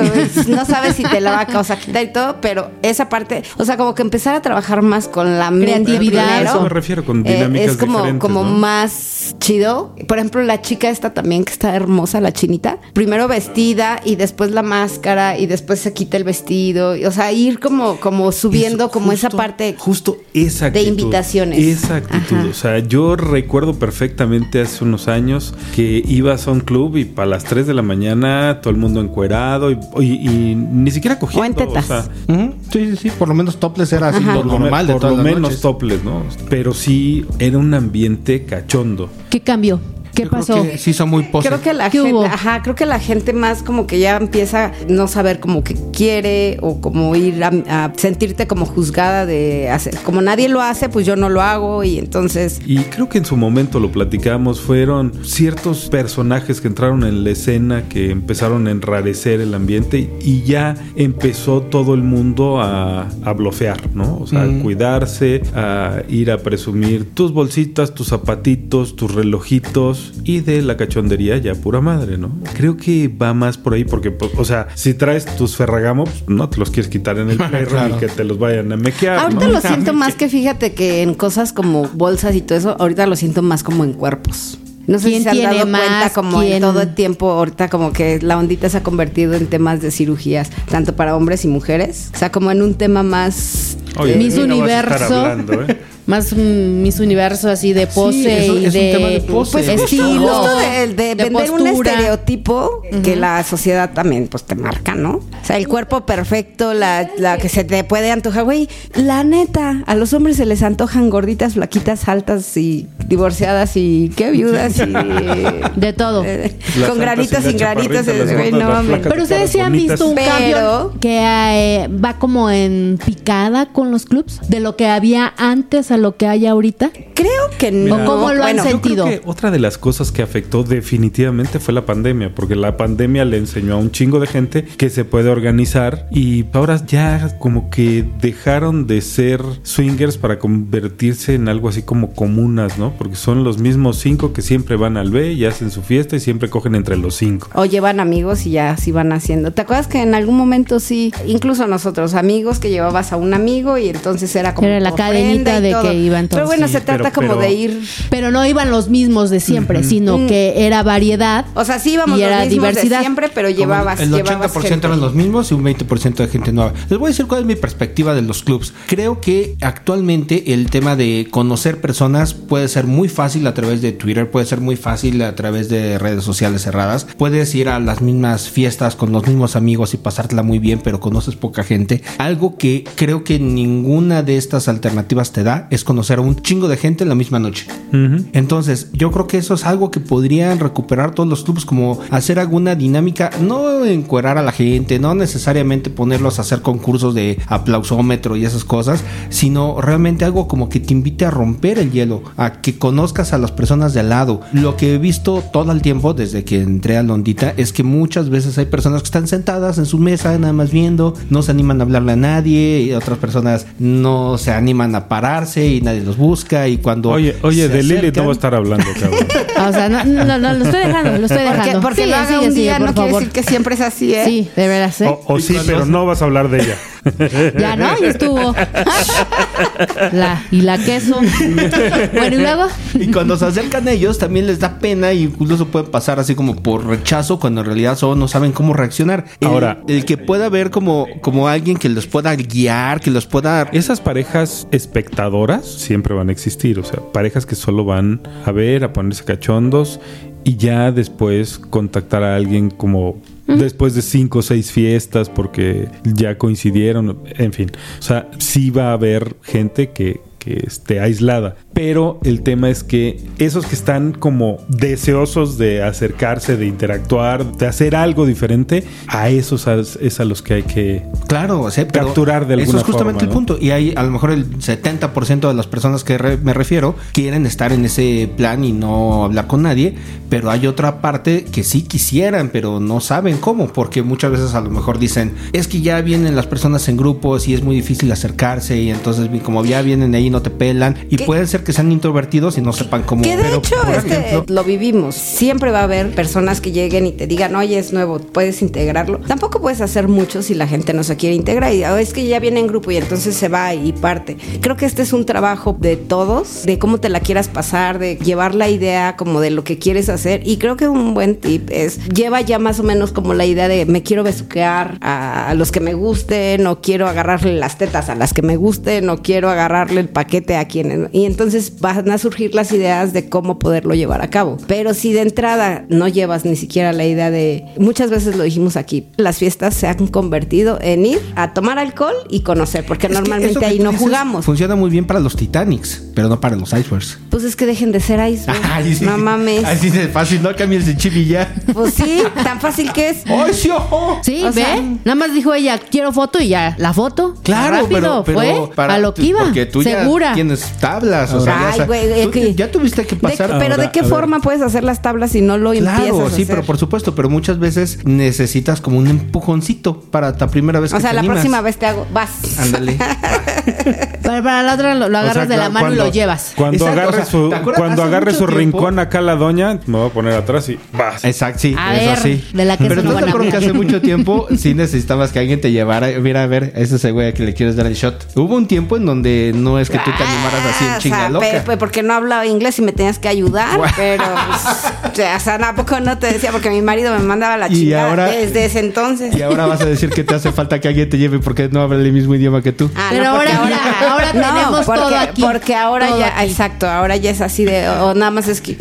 S3: no sabes si te la va a causar quitar y todo, pero esa parte, o sea, como que empezar a trabajar más con la mente
S1: Creatividad.
S3: primero.
S5: A eso me refiero, con
S3: Eh,
S5: dinámicas
S3: es como,
S5: diferentes,
S3: como
S5: ¿no?
S3: más chido. Por ejemplo, la chica esta también que está hermosa, la chinita. Primero vestida y después la máscara y después se quita el vestido. O sea, ir como, como subiendo
S5: Eso,
S3: como esa parte.
S5: Justo esa
S3: de
S5: actitud.
S3: invitaciones.
S5: Esa actitud.
S3: Ajá.
S5: O sea, yo recuerdo perfectamente hace unos años que ibas a un club y para las 3 de la mañana todo el mundo encuerado y, y- y ni siquiera cogiendo.
S3: O en tetas.
S5: sea,
S4: Ujú. Sí, sí, sí. Por lo menos topless era así lo
S5: por lo,
S4: normal
S5: me-
S4: de
S5: por
S4: todas
S5: lo
S4: las
S5: menos
S4: noches.
S5: toples, ¿no? Pero sí era un ambiente cachondo.
S1: ¿Qué cambió? ¿Qué
S4: Yo creo
S1: pasó?
S4: que sí son muy pose.
S3: Creo que la
S1: ¿Qué
S3: gente,
S1: hubo?
S3: ajá, creo que la gente más como que ya empieza a no saber como que quiere o como ir a, a sentirte como juzgada de hacer, como nadie lo hace, pues yo no lo hago y entonces
S5: Y creo que en su momento lo platicamos, fueron ciertos personajes que entraron en la escena que empezaron a enrarecer el ambiente y ya empezó todo el mundo a, a blofear, ¿no? O sea, a cuidarse, a ir a presumir tus bolsitas, tus zapatitos, tus relojitos y de la cachondería ya pura madre, ¿no? Creo que va más por ahí porque, pues, o sea, si traes tus ferragamo, pues, no te los quieres quitar en el perro
S4: Claro.
S5: y que te los vayan a mequear.
S3: Ahorita
S5: ¿no?
S3: lo siento más que fíjate que en cosas como bolsas y todo eso, ahorita lo siento más como en cuerpos. No sé
S1: ¿Quién
S3: si se han
S1: tiene
S3: dado cuenta
S1: más?
S3: como
S1: ¿Quién?
S3: en todo el tiempo, ahorita como que la ondita se ha convertido en temas de cirugías, tanto para hombres y mujeres. O sea, como en un tema más...
S5: Oye, de mí no vas a estar hablando, ¿eh?
S1: Más un Miss Universo así de pose
S4: eso
S1: y
S4: es un
S1: de,
S4: tema de pose.
S3: Pues
S1: estilo,
S3: justo de, de vender un estereotipo que la sociedad también pues te marca, ¿no? O sea, el cuerpo perfecto, la, la que se te puede antojar, güey. La neta, a los hombres se les antojan gorditas, flaquitas, altas y divorciadas y qué viudas y
S1: De todo.
S3: eh, con granitas sin granitas, güey, no mames.
S1: Pero ustedes sí han visto un
S3: Pero-
S1: cambio que eh, va como en picada con los clubs de lo que había antes a lo que hay ahorita.
S3: Creo que no.
S1: ¿O cómo lo han
S3: Bueno,
S1: sentido?
S5: Yo creo que otra de las cosas que afectó definitivamente fue la pandemia, porque la pandemia le enseñó a un chingo de gente que se puede organizar y ahora ya como que dejaron de ser swingers para convertirse en algo así como comunas, ¿no? Porque son los mismos cinco que siempre van al B y hacen su fiesta y siempre cogen entre los cinco.
S3: O llevan amigos y ya así van haciendo. ¿Te acuerdas que en algún momento sí, incluso nosotros, amigos, que llevabas a un amigo y entonces era como.
S1: Era la cadenita de
S3: todo.
S1: que iban todos.
S3: Pero bueno,
S5: Sí,
S3: se trata
S5: pero-
S3: como
S5: pero-
S3: de ir.
S1: Pero no iban los mismos de siempre, sino
S3: Mm.
S1: que era variedad.
S3: O sea, sí íbamos
S1: y
S3: los
S1: era
S3: mismos
S1: diversidad.
S3: de siempre, pero
S4: Como
S3: llevabas.
S4: El
S3: llevabas
S4: 80%
S3: gente.
S4: eran los mismos y un 20% de gente nueva. Les voy a decir cuál es mi perspectiva de los clubs. Creo que actualmente el tema de conocer personas puede ser muy fácil a través de Twitter, puede ser muy fácil a través de redes sociales cerradas. Puedes ir a las mismas fiestas con los mismos amigos y pasártela muy bien, pero conoces poca gente. Algo que creo que ninguna de estas alternativas te da es conocer a un chingo de gente en la misma noche. Entonces, yo creo que eso es algo que podrían recuperar todos los clubes, como hacer alguna dinámica, no encuerar a la gente, no necesariamente ponerlos a hacer concursos de aplausómetro y esas cosas, sino realmente algo como que te invite a romper el hielo, a que conozcas a las personas de al lado. Lo que he visto todo el tiempo desde que entré a Londita es que muchas veces hay personas que están sentadas en su mesa, nada más viendo, no se animan a hablarle a nadie, y otras personas no se animan a pararse y nadie los busca y cuando
S5: Oye, oye, de Lilith
S4: acercan-
S5: no va a estar hablando, cabrón.
S1: O sea, no, no, no, lo estoy dejando, lo estoy
S3: Porque,
S1: dejando.
S3: porque lo haga
S1: sigue,
S3: un
S1: sigue,
S3: día
S1: por
S3: no quiere decir que siempre es así, ¿eh?
S1: Sí, de veras, ¿eh?
S5: O, o sí, pero no vas a hablar de ella.
S1: Ya no, ya estuvo. La, y la queso. Bueno, y luego.
S4: Y cuando se acercan a ellos también les da pena y incluso pueden pasar así como por rechazo cuando en realidad solo no saben cómo reaccionar. El-
S5: Ahora-
S4: el que pueda ver como, como alguien que los pueda guiar, que los pueda...
S5: Esas parejas espectadoras siempre van a existir, o sea, parejas que solo van a ver, a ponerse cachondos y ya después contactar a alguien como después de cinco o seis fiestas porque ya coincidieron, en fin, o sea, sí va a haber gente que, que esté aislada, pero el tema es que esos que están como deseosos de acercarse, de interactuar, de hacer algo diferente, a esos es- a los que hay que
S4: Claro, o sea,
S5: Capturar de
S4: Eso
S5: alguna
S4: es justamente
S5: forma,
S4: el
S5: ¿no?
S4: punto. Y hay a lo mejor el 70% de las personas que re- me refiero quieren estar en ese plan y no hablar con nadie, pero hay otra parte que sí quisieran, pero no saben cómo, porque muchas veces a lo mejor dicen, es que ya vienen las personas en grupos y es muy difícil acercarse y entonces como ya vienen ahí no te pelan y
S3: ¿Qué?
S4: puede ser que sean introvertidos y no sepan cómo.
S3: Que de
S4: pero,
S3: hecho
S4: por
S3: este,
S4: ejemplo,
S3: lo vivimos. Siempre va a haber personas que lleguen y te digan, oye, es nuevo, puedes integrarlo. Tampoco puedes hacer mucho si la gente no se quiere integrar. Y "Oh, es que ya viene en grupo y entonces se va y parte. Creo que este es un trabajo de todos, de cómo te la quieras pasar, de llevar la idea como de lo que quieres hacer. Y creo que un buen tip es, lleva ya más o menos como la idea de me quiero besuquear a, a los que me gusten, no quiero agarrarle las tetas a las que me gusten, no quiero agarrarle el paquete a quienes. Y entonces van a surgir las ideas de cómo poderlo llevar a cabo. Pero si de entrada no llevas ni siquiera la idea de. Muchas veces lo dijimos aquí, las fiestas se han convertido en ir a tomar alcohol y conocer, porque
S4: Es
S3: normalmente ahí no
S4: dices
S3: jugamos.
S4: Funciona muy bien para los Titanics, pero no para los icebergs.
S3: Pues es que dejen de ser iceberg.
S4: Ay, sí.
S3: No mames.
S4: Así de fácil, no cambies de chip y ya.
S3: Pues sí, tan fácil que es.
S4: ¡Ay, sí, ojo!
S1: Sí,
S3: O
S1: ve.
S3: sea-
S1: Nada más dijo ella, quiero foto y ya, la foto.
S4: Claro,
S1: Rápido,
S4: pero, pero
S1: fue
S4: para-
S1: a lo que iba.
S4: Porque tú
S1: segura.
S4: Tienes tablas, o sea, ya,
S3: Ay, güey, es
S4: tú
S3: que-
S4: ya tuviste que
S3: De-
S4: pasar.
S3: pero
S5: Ahora,
S3: ¿de qué
S5: ver.
S3: forma puedes hacer las tablas si no lo empiezas
S4: Claro,
S3: a
S4: sí,
S3: hacer?
S4: pero por supuesto, pero muchas veces necesitas como un empujoncito para la primera vez
S3: O
S4: que
S3: sea,
S4: te
S3: la
S4: animas.
S3: próxima vez te hago, vas.
S4: Ándale.
S1: Para, para la otra lo, lo
S5: O
S1: agarras
S5: sea,
S1: de la mano
S5: cuando-
S1: y lo llevas.
S5: Cuando
S4: Exacto,
S5: agarre
S4: o sea,
S5: su, rincón acá la doña, me voy a poner atrás y vas.
S4: Exacto, sí,
S1: A
S4: eso
S1: ver,
S4: sí.
S1: de la que
S4: Pero no te acuerdo que hace mucho tiempo sí necesitabas que alguien te llevara. Mira, a ver, ese es el güey que le quieres dar el shot. Hubo un tiempo en donde no es que tú te animaras así en
S3: Ah,
S4: chinga
S3: o sea,
S4: loca.
S3: pe- pe- porque no hablaba inglés y me tenías que ayudar, pero pues, o sea, tampoco no te decía porque mi marido me mandaba la
S4: Y
S3: chingada
S4: ahora-
S3: desde ese entonces.
S4: Y ahora vas a decir que te hace falta que alguien te lleve porque no habla el mismo idioma que tú.
S3: Ah,
S1: Pero ahora mira, ahora tenemos
S3: porque,
S1: todo aquí.
S3: Porque ahora
S1: Todo
S3: ya,
S1: aquí.
S3: exacto, ahora ya es así de, o nada más es que,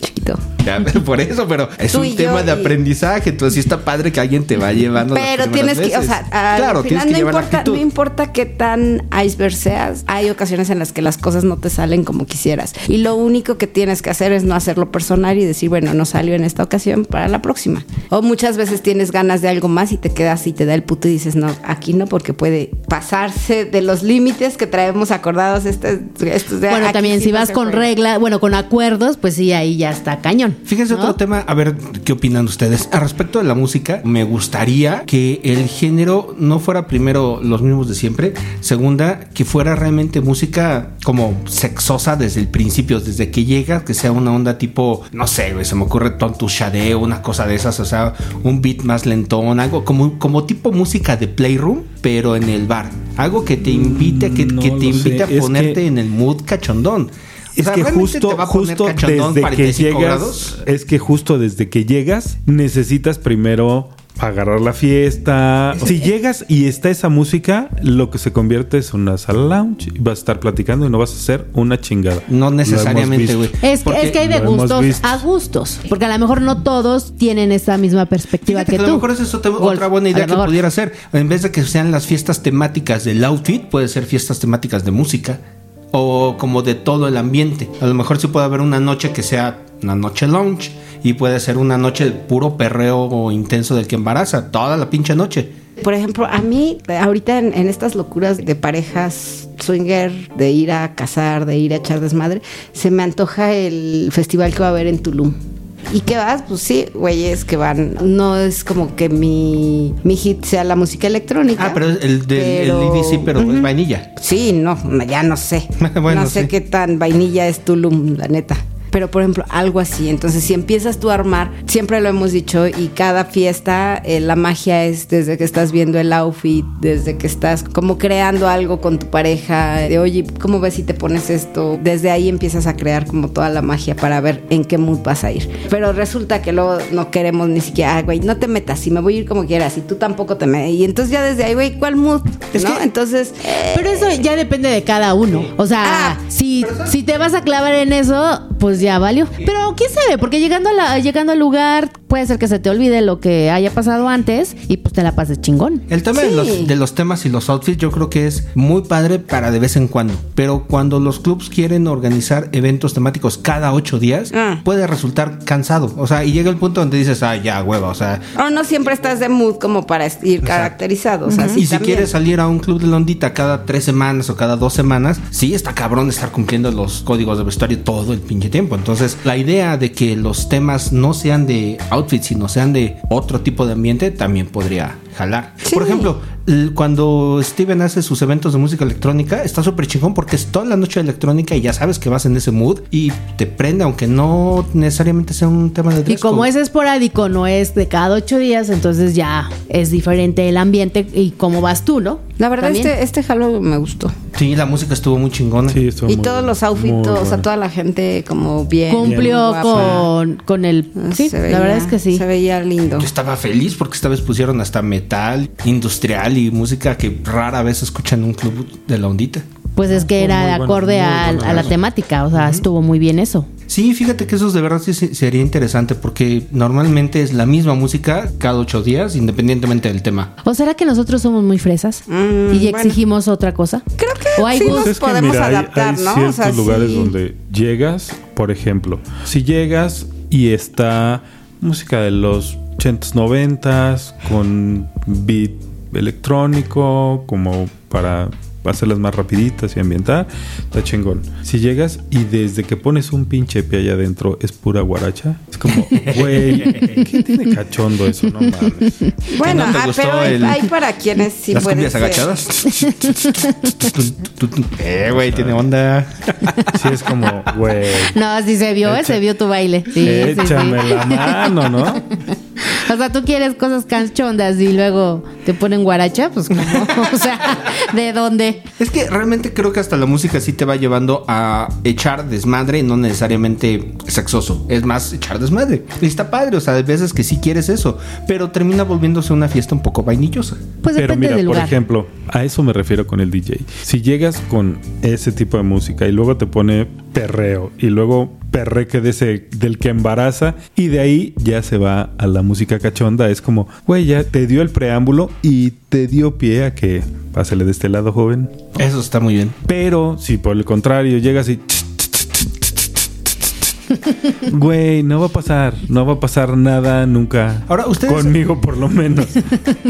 S3: chiquito.
S4: Ya, por eso, pero es
S3: Tú
S4: un tema de
S3: y-
S4: aprendizaje. Entonces sí está padre que alguien te va llevando.
S3: Pero tienes que, o sea, al
S4: claro,
S3: final
S4: tienes que
S3: no
S4: llevar
S3: importa, no importa qué tan iceberg seas, hay ocasiones en las que las cosas no te salen como quisieras. Y lo único que tienes que hacer es no hacerlo personal y decir, bueno, no salió en esta ocasión para la próxima. O muchas veces tienes ganas de algo más y te quedas y te da el puto y dices, no, aquí no, porque puede pasarse de los límites que traemos acordados. Este, estos de
S1: Bueno, también si vas con
S3: puede.
S1: regla, bueno, con acuerdos, pues sí, ahí ya está cañón.
S4: Fíjense
S1: ¿no?
S4: otro tema, a ver qué opinan ustedes. A respecto de la música, me gustaría que el género no fuera primero los mismos de siempre, segunda, que fuera realmente música como sexosa desde el principio, desde que llega, que sea una onda tipo, no sé, se me ocurre Tontu Shadeo, una cosa de esas, o sea, un beat más lentón, algo como, como tipo música de playroom, pero en el bar. Algo que te invite, que,
S5: No
S4: que te invite
S5: sé,
S4: a
S5: es
S4: ponerte
S5: que-
S4: en el mood cachondón. O
S5: Es
S4: sea,
S5: que
S4: ¿realmente
S5: justo,
S4: a
S5: justo desde que
S4: 45
S5: llegas,
S4: grados?
S5: es que justo desde que llegas necesitas primero agarrar la fiesta. Si llegas y está esa música, lo que se convierte es una sala lounge y vas a estar platicando y no vas a hacer una chingada.
S4: No necesariamente, güey.
S1: Es, que- es que hay de gustos a gustos. Porque a lo mejor no todos tienen esa misma perspectiva
S4: Fíjate
S1: que
S4: que a
S1: tú.
S4: lo mejor esa es otra,
S1: Golf,
S4: otra buena
S1: a
S4: idea que pudiera ser. En vez de que sean las fiestas temáticas del outfit, puede ser fiestas temáticas de música o como de todo el ambiente. A lo mejor sí puede haber una noche que sea una noche lounge y puede ser una noche de puro perreo o intenso del que embaraza toda la pinche noche.
S3: Por ejemplo, a mí, ahorita en, en estas locuras de parejas swinger, de ir a cazar, de ir a echar desmadre, se me antoja el festival que va a haber en Tulum. ¿Y qué vas? Pues sí, güeyes que van. No es como que mi, mi hit sea la música electrónica.
S4: Ah, pero el del
S3: pero-
S4: el EDC, pero es vainilla.
S3: Sí, no, ya no sé.
S4: Bueno,
S3: no sé
S4: sí.
S3: qué tan vainilla es Tulum, la neta. Pero, por ejemplo, algo así. Entonces, si empiezas tú a armar, siempre lo hemos dicho, y cada fiesta, eh, la magia es desde que estás viendo el outfit, desde que estás como creando algo con tu pareja, de oye, ¿cómo ves si te pones esto? Desde ahí empiezas a crear como toda la magia para ver en qué mood vas a ir. Pero resulta que luego no queremos ni siquiera, "Ah, güey, no te metas, si me voy a ir como quieras, y tú tampoco te metas. Y entonces ya desde ahí, güey, ¿cuál mood?
S4: Es
S3: ¿No?
S4: que-
S3: Entonces, eh,
S1: Pero eso ya depende de cada uno. O sea,
S3: Ah,
S1: si, si te vas a clavar en eso, pues ya valió. Pero quién sabe, porque llegando, a la- llegando al lugar, puede ser que se te olvide lo que haya pasado antes y pues te la pases chingón.
S4: El tema de, los, de los temas y los outfits yo creo que es muy padre para de vez en cuando. Pero cuando los clubs quieren organizar eventos temáticos cada ocho días,
S3: Ah.
S4: puede resultar cansado. O sea, y llega el punto donde dices, ah, ya, hueva. O sea,
S3: O no siempre estás de mood como para ir caracterizado. O sea, sí
S4: y si
S3: también.
S4: quieres salir a un club de londita cada tres semanas o cada dos semanas, sí está cabrón estar cumpliendo los códigos de vestuario todo el pinche tiempo. Entonces, la idea de que los temas no sean de outfits, sino sean de otro tipo de ambiente, también podría jalar.
S3: Sí.
S4: Por ejemplo, cuando Steven hace sus eventos de música electrónica, está súper chingón porque es toda la noche electrónica y ya sabes que vas en ese mood y te prende, aunque no necesariamente sea un tema de
S1: Y
S4: dress
S1: como
S4: code.
S1: es esporádico, no es de cada ocho días, entonces ya es diferente el ambiente y cómo vas tú, ¿no?
S3: La verdad,
S1: También.
S3: este, este Halloween me gustó.
S4: Sí, la música estuvo muy chingona.
S5: Sí, estuvo
S3: Y
S5: muy
S3: todos
S5: bueno,
S3: los outfits, o sea, toda la gente como bien.
S1: Cumplió con, con el... Sí,
S3: Se
S1: la verdad es que sí.
S3: Se veía lindo.
S4: Yo estaba feliz porque esta vez pusieron hasta metal, industrial y música que rara vez se escucha en un club de la ondita.
S1: Pues es que era de acorde
S5: bueno
S1: a la temática, o sea, estuvo muy bien eso.
S4: Sí, fíjate que eso de verdad sí se- sería interesante porque normalmente es la misma música cada ocho días, independientemente del tema.
S1: ¿O será que nosotros somos muy fresas
S3: Mm,
S1: y
S3: bueno.
S1: exigimos otra cosa?
S3: Creo que
S1: O hay
S3: sí
S1: gustos.
S3: nos
S5: Pues es que
S3: podemos
S5: mira, hay-
S3: adaptar,
S5: hay,
S3: ¿no? O
S5: ciertos
S3: sea,
S5: lugares
S3: sí.
S5: donde llegas, por ejemplo, si llegas y está música de los 80s, 90s con beat electrónico, como para hacerlas más rapiditas y ambientar, está chingón. Si llegas y desde que pones un pinche pie allá adentro es pura guaracha, es como, güey, ¿qué tiene cachondo eso? No mames.
S3: Bueno,
S4: ¿Que no
S3: ah, pero hay,
S4: el-
S3: hay para quienes sí
S4: Las
S3: pueden ser.
S4: agachadas. eh, güey, tiene onda.
S5: Sí, es como, güey.
S1: No, sí se vio, se vio tu baile. Sí, sí, sí.
S5: Échame la mano, ¿no?
S1: O sea, tú quieres cosas canchondas y luego te ponen guaracha, pues como, o sea, ¿de dónde?
S4: Es que realmente creo que hasta la música sí te va llevando a echar desmadre, no necesariamente sexoso. Es más, echar desmadre. Y está padre, o sea, hay veces que sí quieres eso, pero termina volviéndose una fiesta un poco vainillosa.
S1: Pues
S5: Pero
S1: depende
S5: mira,
S1: del
S5: por ejemplo, a eso me refiero con el DJ. Si llegas con ese tipo de música y luego te pone perreo y luego perreque de ese del que embaraza y de ahí ya se va a la música cachonda, es como, güey, ya te dio el preámbulo y te dio pie a que pásele de este lado, joven.
S4: Eso está muy bien.
S5: Pero si por el contrario llegas y Güey, no va a pasar, no va a pasar nada nunca.
S4: Ahora, ustedes-
S5: Conmigo, por lo menos.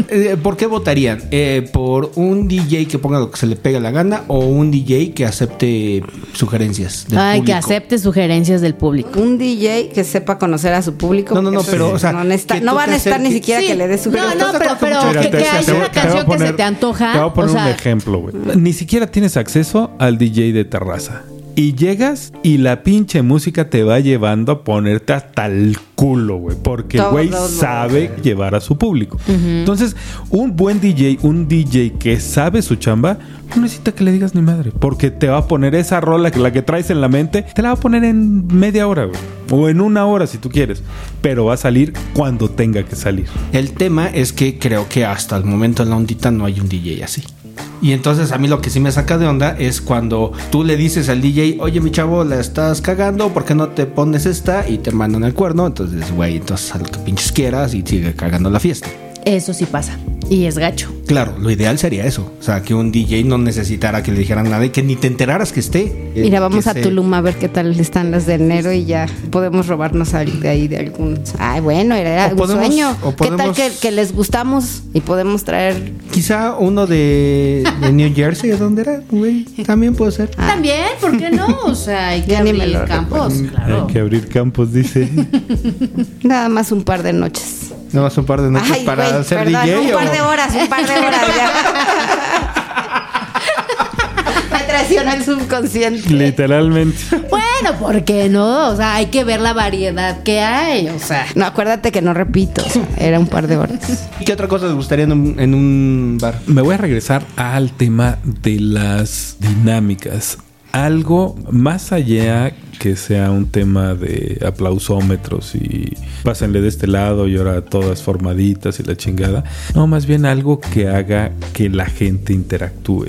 S4: Eh, ¿Por qué votarían? Eh, ¿Por un DJ que ponga lo que se le pegue la gana o un DJ que acepte sugerencias del
S1: Ay, que
S4: público?
S1: acepte sugerencias del público.
S3: Un DJ que sepa conocer a su público.
S4: No, no, no, pero, o sea,
S3: no, necesita-
S4: que
S3: no
S4: tú
S3: va a necesitar ni siquiera
S1: Sí.
S3: que le dé su
S1: No, no, pero, pero que, que
S5: te-
S1: hay
S5: te-
S1: una canción que se te antoja.
S5: Te voy a poner
S1: o sea,
S5: un ejemplo, güey. Ni siquiera tienes acceso al DJ de terraza. Y llegas y la pinche música te va llevando a ponerte hasta el culo, güey. Porque el güey sabe llevar a su público. Entonces, un buen DJ, un DJ que sabe su chamba, no necesita que le digas ni madre. Porque te va a poner esa rola que la que traes en la mente, te la va a poner en media hora, güey. O en una hora si tú quieres. Pero va a salir cuando tenga que salir.
S4: El tema es que creo que hasta el momento en la ondita no hay un DJ así. Y entonces a mí lo que sí me saca de onda es cuando tú le dices al DJ, oye mi chavo, la estás cagando, ¿por qué no te pones esta? Y te mandan el cuerno. Entonces, güey, entonces a lo que pinches quieras y sigue cagando la fiesta.
S1: Eso sí pasa. Y es gacho.
S4: Claro, lo ideal sería eso. O sea, que un DJ no necesitara que le dijeran nada y que ni te enteraras que esté. Eh,
S3: Mira, vamos a
S4: se-
S3: Tulum a ver qué tal están las de enero y ya podemos robarnos de ahí de algún. Ay, bueno, era
S4: O
S3: un
S4: podemos-
S3: sueño.
S4: o
S3: ¿Qué tal que, que les gustamos y podemos traer?
S4: Quizá uno de, de New Jersey, ¿de dónde era? Güey, también puede ser.
S3: Ah.
S1: También, ¿por qué no? O sea, hay que
S3: Ya
S1: abrir campos, claro.
S5: Hay que abrir campos, dice.
S3: Nada más un par de noches.
S4: Nada más un par de noches
S3: Ay,
S4: para
S3: güey,
S4: ser
S3: perdón,
S4: DJ.
S3: un par
S4: o-
S3: de horas, un par de horas ya. Me traiciona el subconsciente.
S5: Literalmente.
S1: Bueno, ¿por qué no? O sea, hay que ver la variedad que hay. O sea,
S3: No, acuérdate que no repito. o sea, era un par de horas.
S4: ¿Qué otra cosa les gustaría en un, en un bar?
S5: Me voy a regresar al tema de las dinámicas. Algo más allá que sea un tema de aplausómetros y pásenle de este lado y ahora todas formaditas y la chingada. No, más bien algo que haga que la gente interactúe.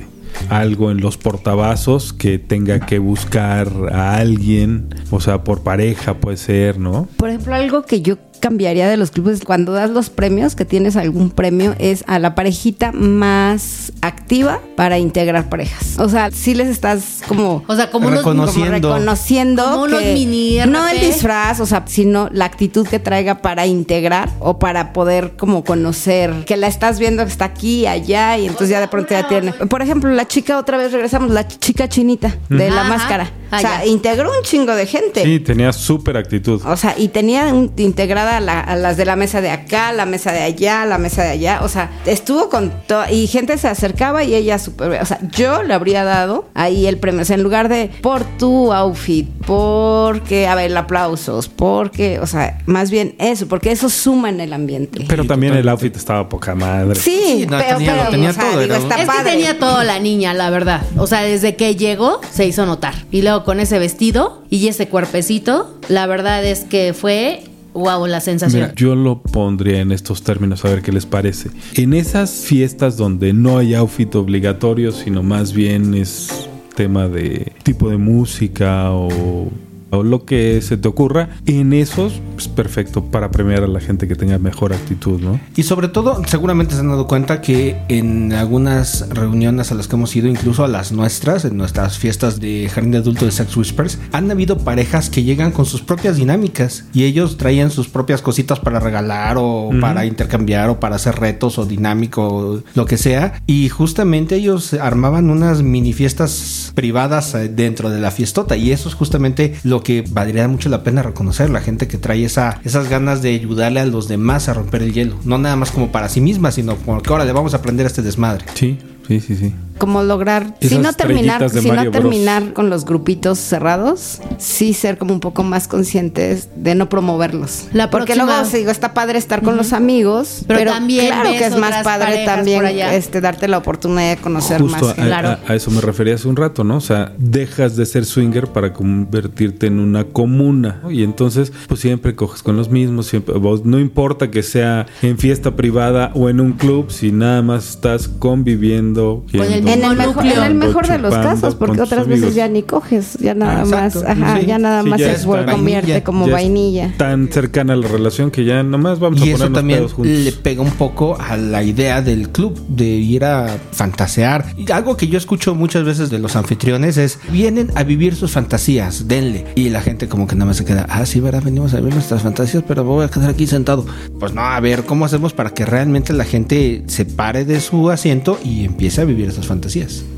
S5: Algo en los portavasos que tenga que buscar a alguien, o sea, por pareja puede ser, ¿no?
S3: Por ejemplo, algo que yo cambiaría de los clubes cuando das los premios, que tienes algún premio, es a la parejita más activa para integrar parejas. O sea, si les estás como
S1: o sea como unos
S3: como
S4: Reconociendo.
S3: reconociendo
S1: Como unos
S3: que
S1: mini
S3: no el disfraz, o sea, sino la actitud que traiga para integrar o para poder como conocer que la estás viendo que está aquí, allá y entonces ya de pronto ya tiene. Por ejemplo, la chica otra vez regresamos, la chica chinita de la
S1: Ajá.
S3: máscara.
S1: Ah,
S3: o sea, integró un chingo de gente.
S5: Sí, tenía súper actitud.
S3: O sea, y tenía un- integrada a, la- a las de la mesa de acá, la mesa de allá, la mesa de allá. O sea, estuvo con todo. Y gente se acercaba y ella super. O sea, yo le habría dado ahí el premio. O sea, en lugar de por tu outfit, porque, a ver, aplausos, porque, o sea, más bien eso, porque eso suma en el ambiente.
S5: Pero también el outfit estaba poca madre.
S3: sí,
S4: Sí, no,
S3: pero,
S4: tenía- lo
S3: pero,
S4: tenía
S3: o sea,
S4: todo,
S3: digo, está
S1: Es
S3: padre.
S1: que tenía todo la niña, la verdad. O sea, desde que llegó se hizo notar. Y luego con ese vestido y ese cuerpecito, la verdad es que fue wow la sensación.
S5: Yo lo pondría en estos términos a ver qué les parece. En esas fiestas donde no hay outfit obligatorio, sino más bien es tema de tipo de música o, o lo que se te ocurra, en esos es perfecto para premiar a la gente que tenga mejor actitud, ¿no?
S4: Y sobre todo, seguramente se han dado cuenta que en algunas reuniones a las que hemos ido, incluso a las nuestras, en nuestras fiestas de jardín de adulto de Sex Whispers, han habido parejas que llegan con sus propias dinámicas y ellos traían sus propias cositas para regalar o para intercambiar o para hacer retos o dinámico lo que sea. Y justamente ellos armaban unas mini fiestas privadas eh, dentro de la fiestota y eso es justamente lo que valdría mucho la pena reconocer, la gente que trae esa, esas ganas de ayudarle a los demás a romper el hielo, no nada más como para sí misma, sino como que ahora le vamos a aprender a este desmadre.
S5: Sí, sí, sí, sí.
S3: Como lograr,
S5: Esas
S3: si no terminar, si no
S5: Bros.
S3: terminar con los grupitos cerrados, sí ser como un poco más conscientes de no promoverlos.
S1: La
S3: Porque
S1: próxima-
S3: luego digo, está padre estar con los amigos,
S1: Pero
S3: pero,
S1: también
S3: claro que es más padre también este darte la oportunidad de conocer
S5: Justo
S3: más.
S5: a.
S1: Claro.
S5: a- a eso me refería hace un rato, ¿no? O sea, dejas de ser swinger para convertirte en una comuna. ¿no? Y entonces, pues siempre coges con los mismos, siempre, vos- no importa que sea en fiesta privada o en un club, si nada más estás conviviendo.
S1: Con el
S5: yendo,
S3: En el, mejor, en el
S5: chupando,
S3: mejor de los casos, porque otras veces
S5: amigos.
S3: ya ni coges, ya nada
S4: Ah,
S3: más,
S4: exacto.
S3: ajá,
S4: Sí,
S3: ya nada
S5: sí,
S3: más
S5: ya
S3: se
S4: vainilla.
S3: convierte como
S5: Ya es
S3: vainilla.
S5: Tan cercana a la relación que ya nomás vamos a
S4: Y eso
S5: ponernos
S4: también
S5: pedos juntos.
S4: le pega un poco a la idea del club, de ir a fantasear. Y algo que yo escucho muchas veces de los anfitriones es, vienen a vivir sus fantasías, denle. Y la gente como que nada más se queda, ah, sí, ¿verdad? Venimos a vivir nuestras fantasías, pero me voy a quedar aquí sentado. Pues no, a ver, ¿cómo hacemos para que realmente la gente se pare de su asiento y empiece a vivir esas fantasías?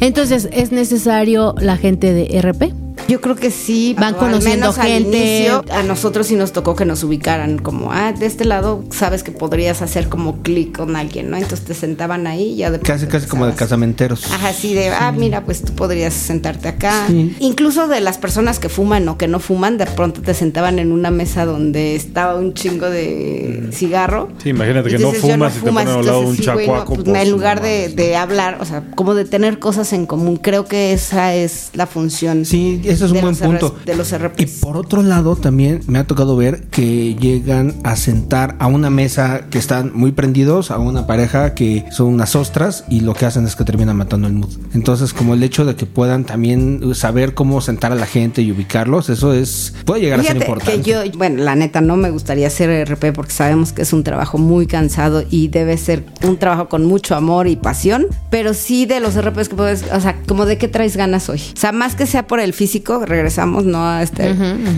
S1: Entonces, ¿es necesario la gente de RP?
S3: Yo creo que sí.
S1: Van
S3: o al
S1: conociendo
S3: menos al
S1: gente.
S3: inicio, a nosotros sí nos tocó que nos ubicaran como, ah, de este lado sabes que podrías hacer como clic con alguien, ¿no? Entonces te sentaban ahí y ya de
S4: Casi,
S3: pronto
S4: casi como de casamenteros.
S3: Ajá, sí, de, ah, mira, pues tú podrías sentarte acá.
S4: Sí.
S3: Incluso de las personas que fuman o que no fuman, de pronto te sentaban en una mesa donde estaba un chingo de cigarro.
S5: Sí, imagínate que no
S3: dices,
S5: fumas y te ponen al lado un
S3: sí,
S5: chacuaco,
S3: pues,
S5: pues,
S3: en lugar de, de hablar, o sea, como de tener cosas en común, creo que esa es la función.
S4: Sí, ese es un buen punto.
S3: De los RPs.
S4: Y por otro lado, también me ha tocado ver que llegan a sentar a una mesa que están muy prendidos, a una pareja que son unas ostras y lo que hacen es que terminan matando el mood. Entonces, como el hecho de que puedan también saber cómo sentar a la gente y ubicarlos, eso es puede llegar a ser
S3: Fíjate
S4: importante.
S3: que yo, bueno, la neta no me gustaría hacer RP porque sabemos que es un trabajo muy cansado y debe ser un trabajo con mucho amor y pasión, pero sí de los RPs que puedes, o sea, como de qué traes ganas hoy. O sea, más que sea por el físico, regresamos, no a este,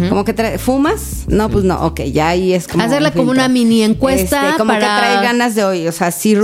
S3: como que trae, fumas, no, pues no, ok, ya ahí es como
S1: Hacerle
S3: un
S1: como una mini encuesta
S3: Este, como
S1: para
S3: que traes ganas de hoy, o sea, si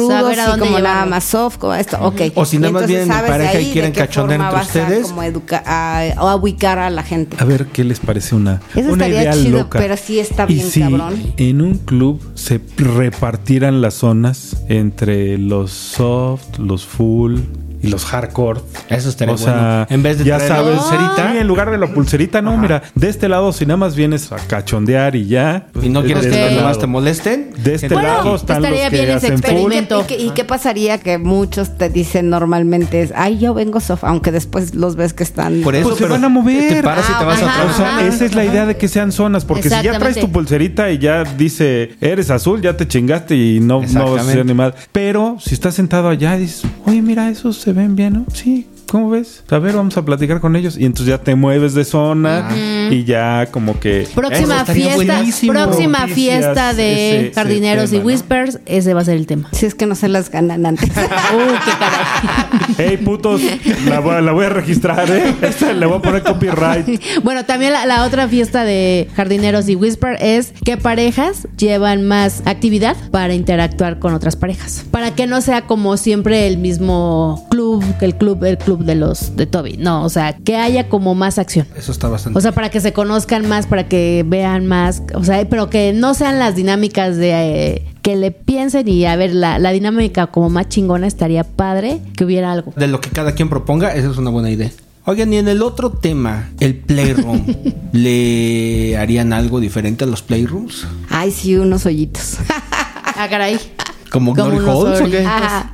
S3: y
S1: dónde
S3: como nada
S1: llevarlo.
S3: más soft, como esto, ok.
S4: O si nada
S3: Y
S4: más vienen en pareja y quieren cachondear entre
S3: vas a
S4: ustedes.
S3: como educa- a, o a ubicar a la gente.
S5: A ver qué les parece una,
S3: Eso
S5: una
S3: estaría
S5: idea
S3: chido,
S5: loca.
S3: pero sí está
S5: Y
S3: bien
S5: si
S3: cabrón.
S5: En un club se repartieran las zonas entre los soft, los full y los hardcore.
S4: Eso estaría
S5: o sea,
S4: bueno. En vez de
S5: ya
S4: traer la
S5: sabes,
S4: pulserita.
S5: sí, en lugar de la pulserita, no, mira, de este lado si nada más vienes a cachondear y ya.
S4: y no quieres
S1: Ok.
S4: que
S5: este
S4: los demás te molesten.
S5: De este
S4: Bueno,
S5: lado están
S1: estaría
S5: los que
S1: bien ese
S5: hacen
S3: Pero, ¿y
S5: full.
S3: qué-
S1: experimento.
S3: ¿y, qué, y qué pasaría que muchos te dicen normalmente es, ay, yo vengo soft, aunque después los ves que están...
S4: Por eso,
S5: Pues se van a mover.
S4: Te paras y te vas
S1: Ajá,
S4: a
S5: O sea,
S1: Ajá.
S5: esa es la idea de que sean zonas, porque si ya traes tu pulserita y ya dice, eres azul, ya te chingaste y no, no vas a ser animal. Pero si estás sentado allá y dices, oye, mira, esos se ven bien, ¿no? Sí. ¿Cómo ves? A ver, vamos a platicar con ellos. Y entonces ya te mueves de zona y ya como que...
S1: Próxima fiesta,
S4: buenísimo.
S1: próxima fiesta de
S5: ese- ese
S1: jardineros
S5: tema,
S1: y
S5: ¿no?
S1: whispers, ese va a ser el tema.
S3: Si es que no se las ganan antes.
S1: Uh, qué caray.
S5: Hey, putos, la voy, la voy a registrar, ¿eh? Esta le voy a poner copyright.
S1: Bueno, también la, la otra fiesta de jardineros y whisper es que parejas llevan más actividad para interactuar con otras parejas. Para que no sea como siempre el mismo club, que el club, el club club de los de Toby. No, o sea, que haya como más acción.
S4: Eso está bastante.
S1: O sea, para que se conozcan más, para que vean más, o sea, pero que no sean las dinámicas de eh, que le piensen y a ver, la, la dinámica como más chingona estaría padre que hubiera algo.
S4: de lo que cada quien proponga, esa es una buena idea. Oigan, y en el otro tema, el Playroom, ¿le harían algo diferente a los Playrooms?
S3: Ay, sí, unos hoyitos.
S1: Ah, caray.
S4: ¿Como,
S1: Como
S4: Holes o qué?
S3: Ajá.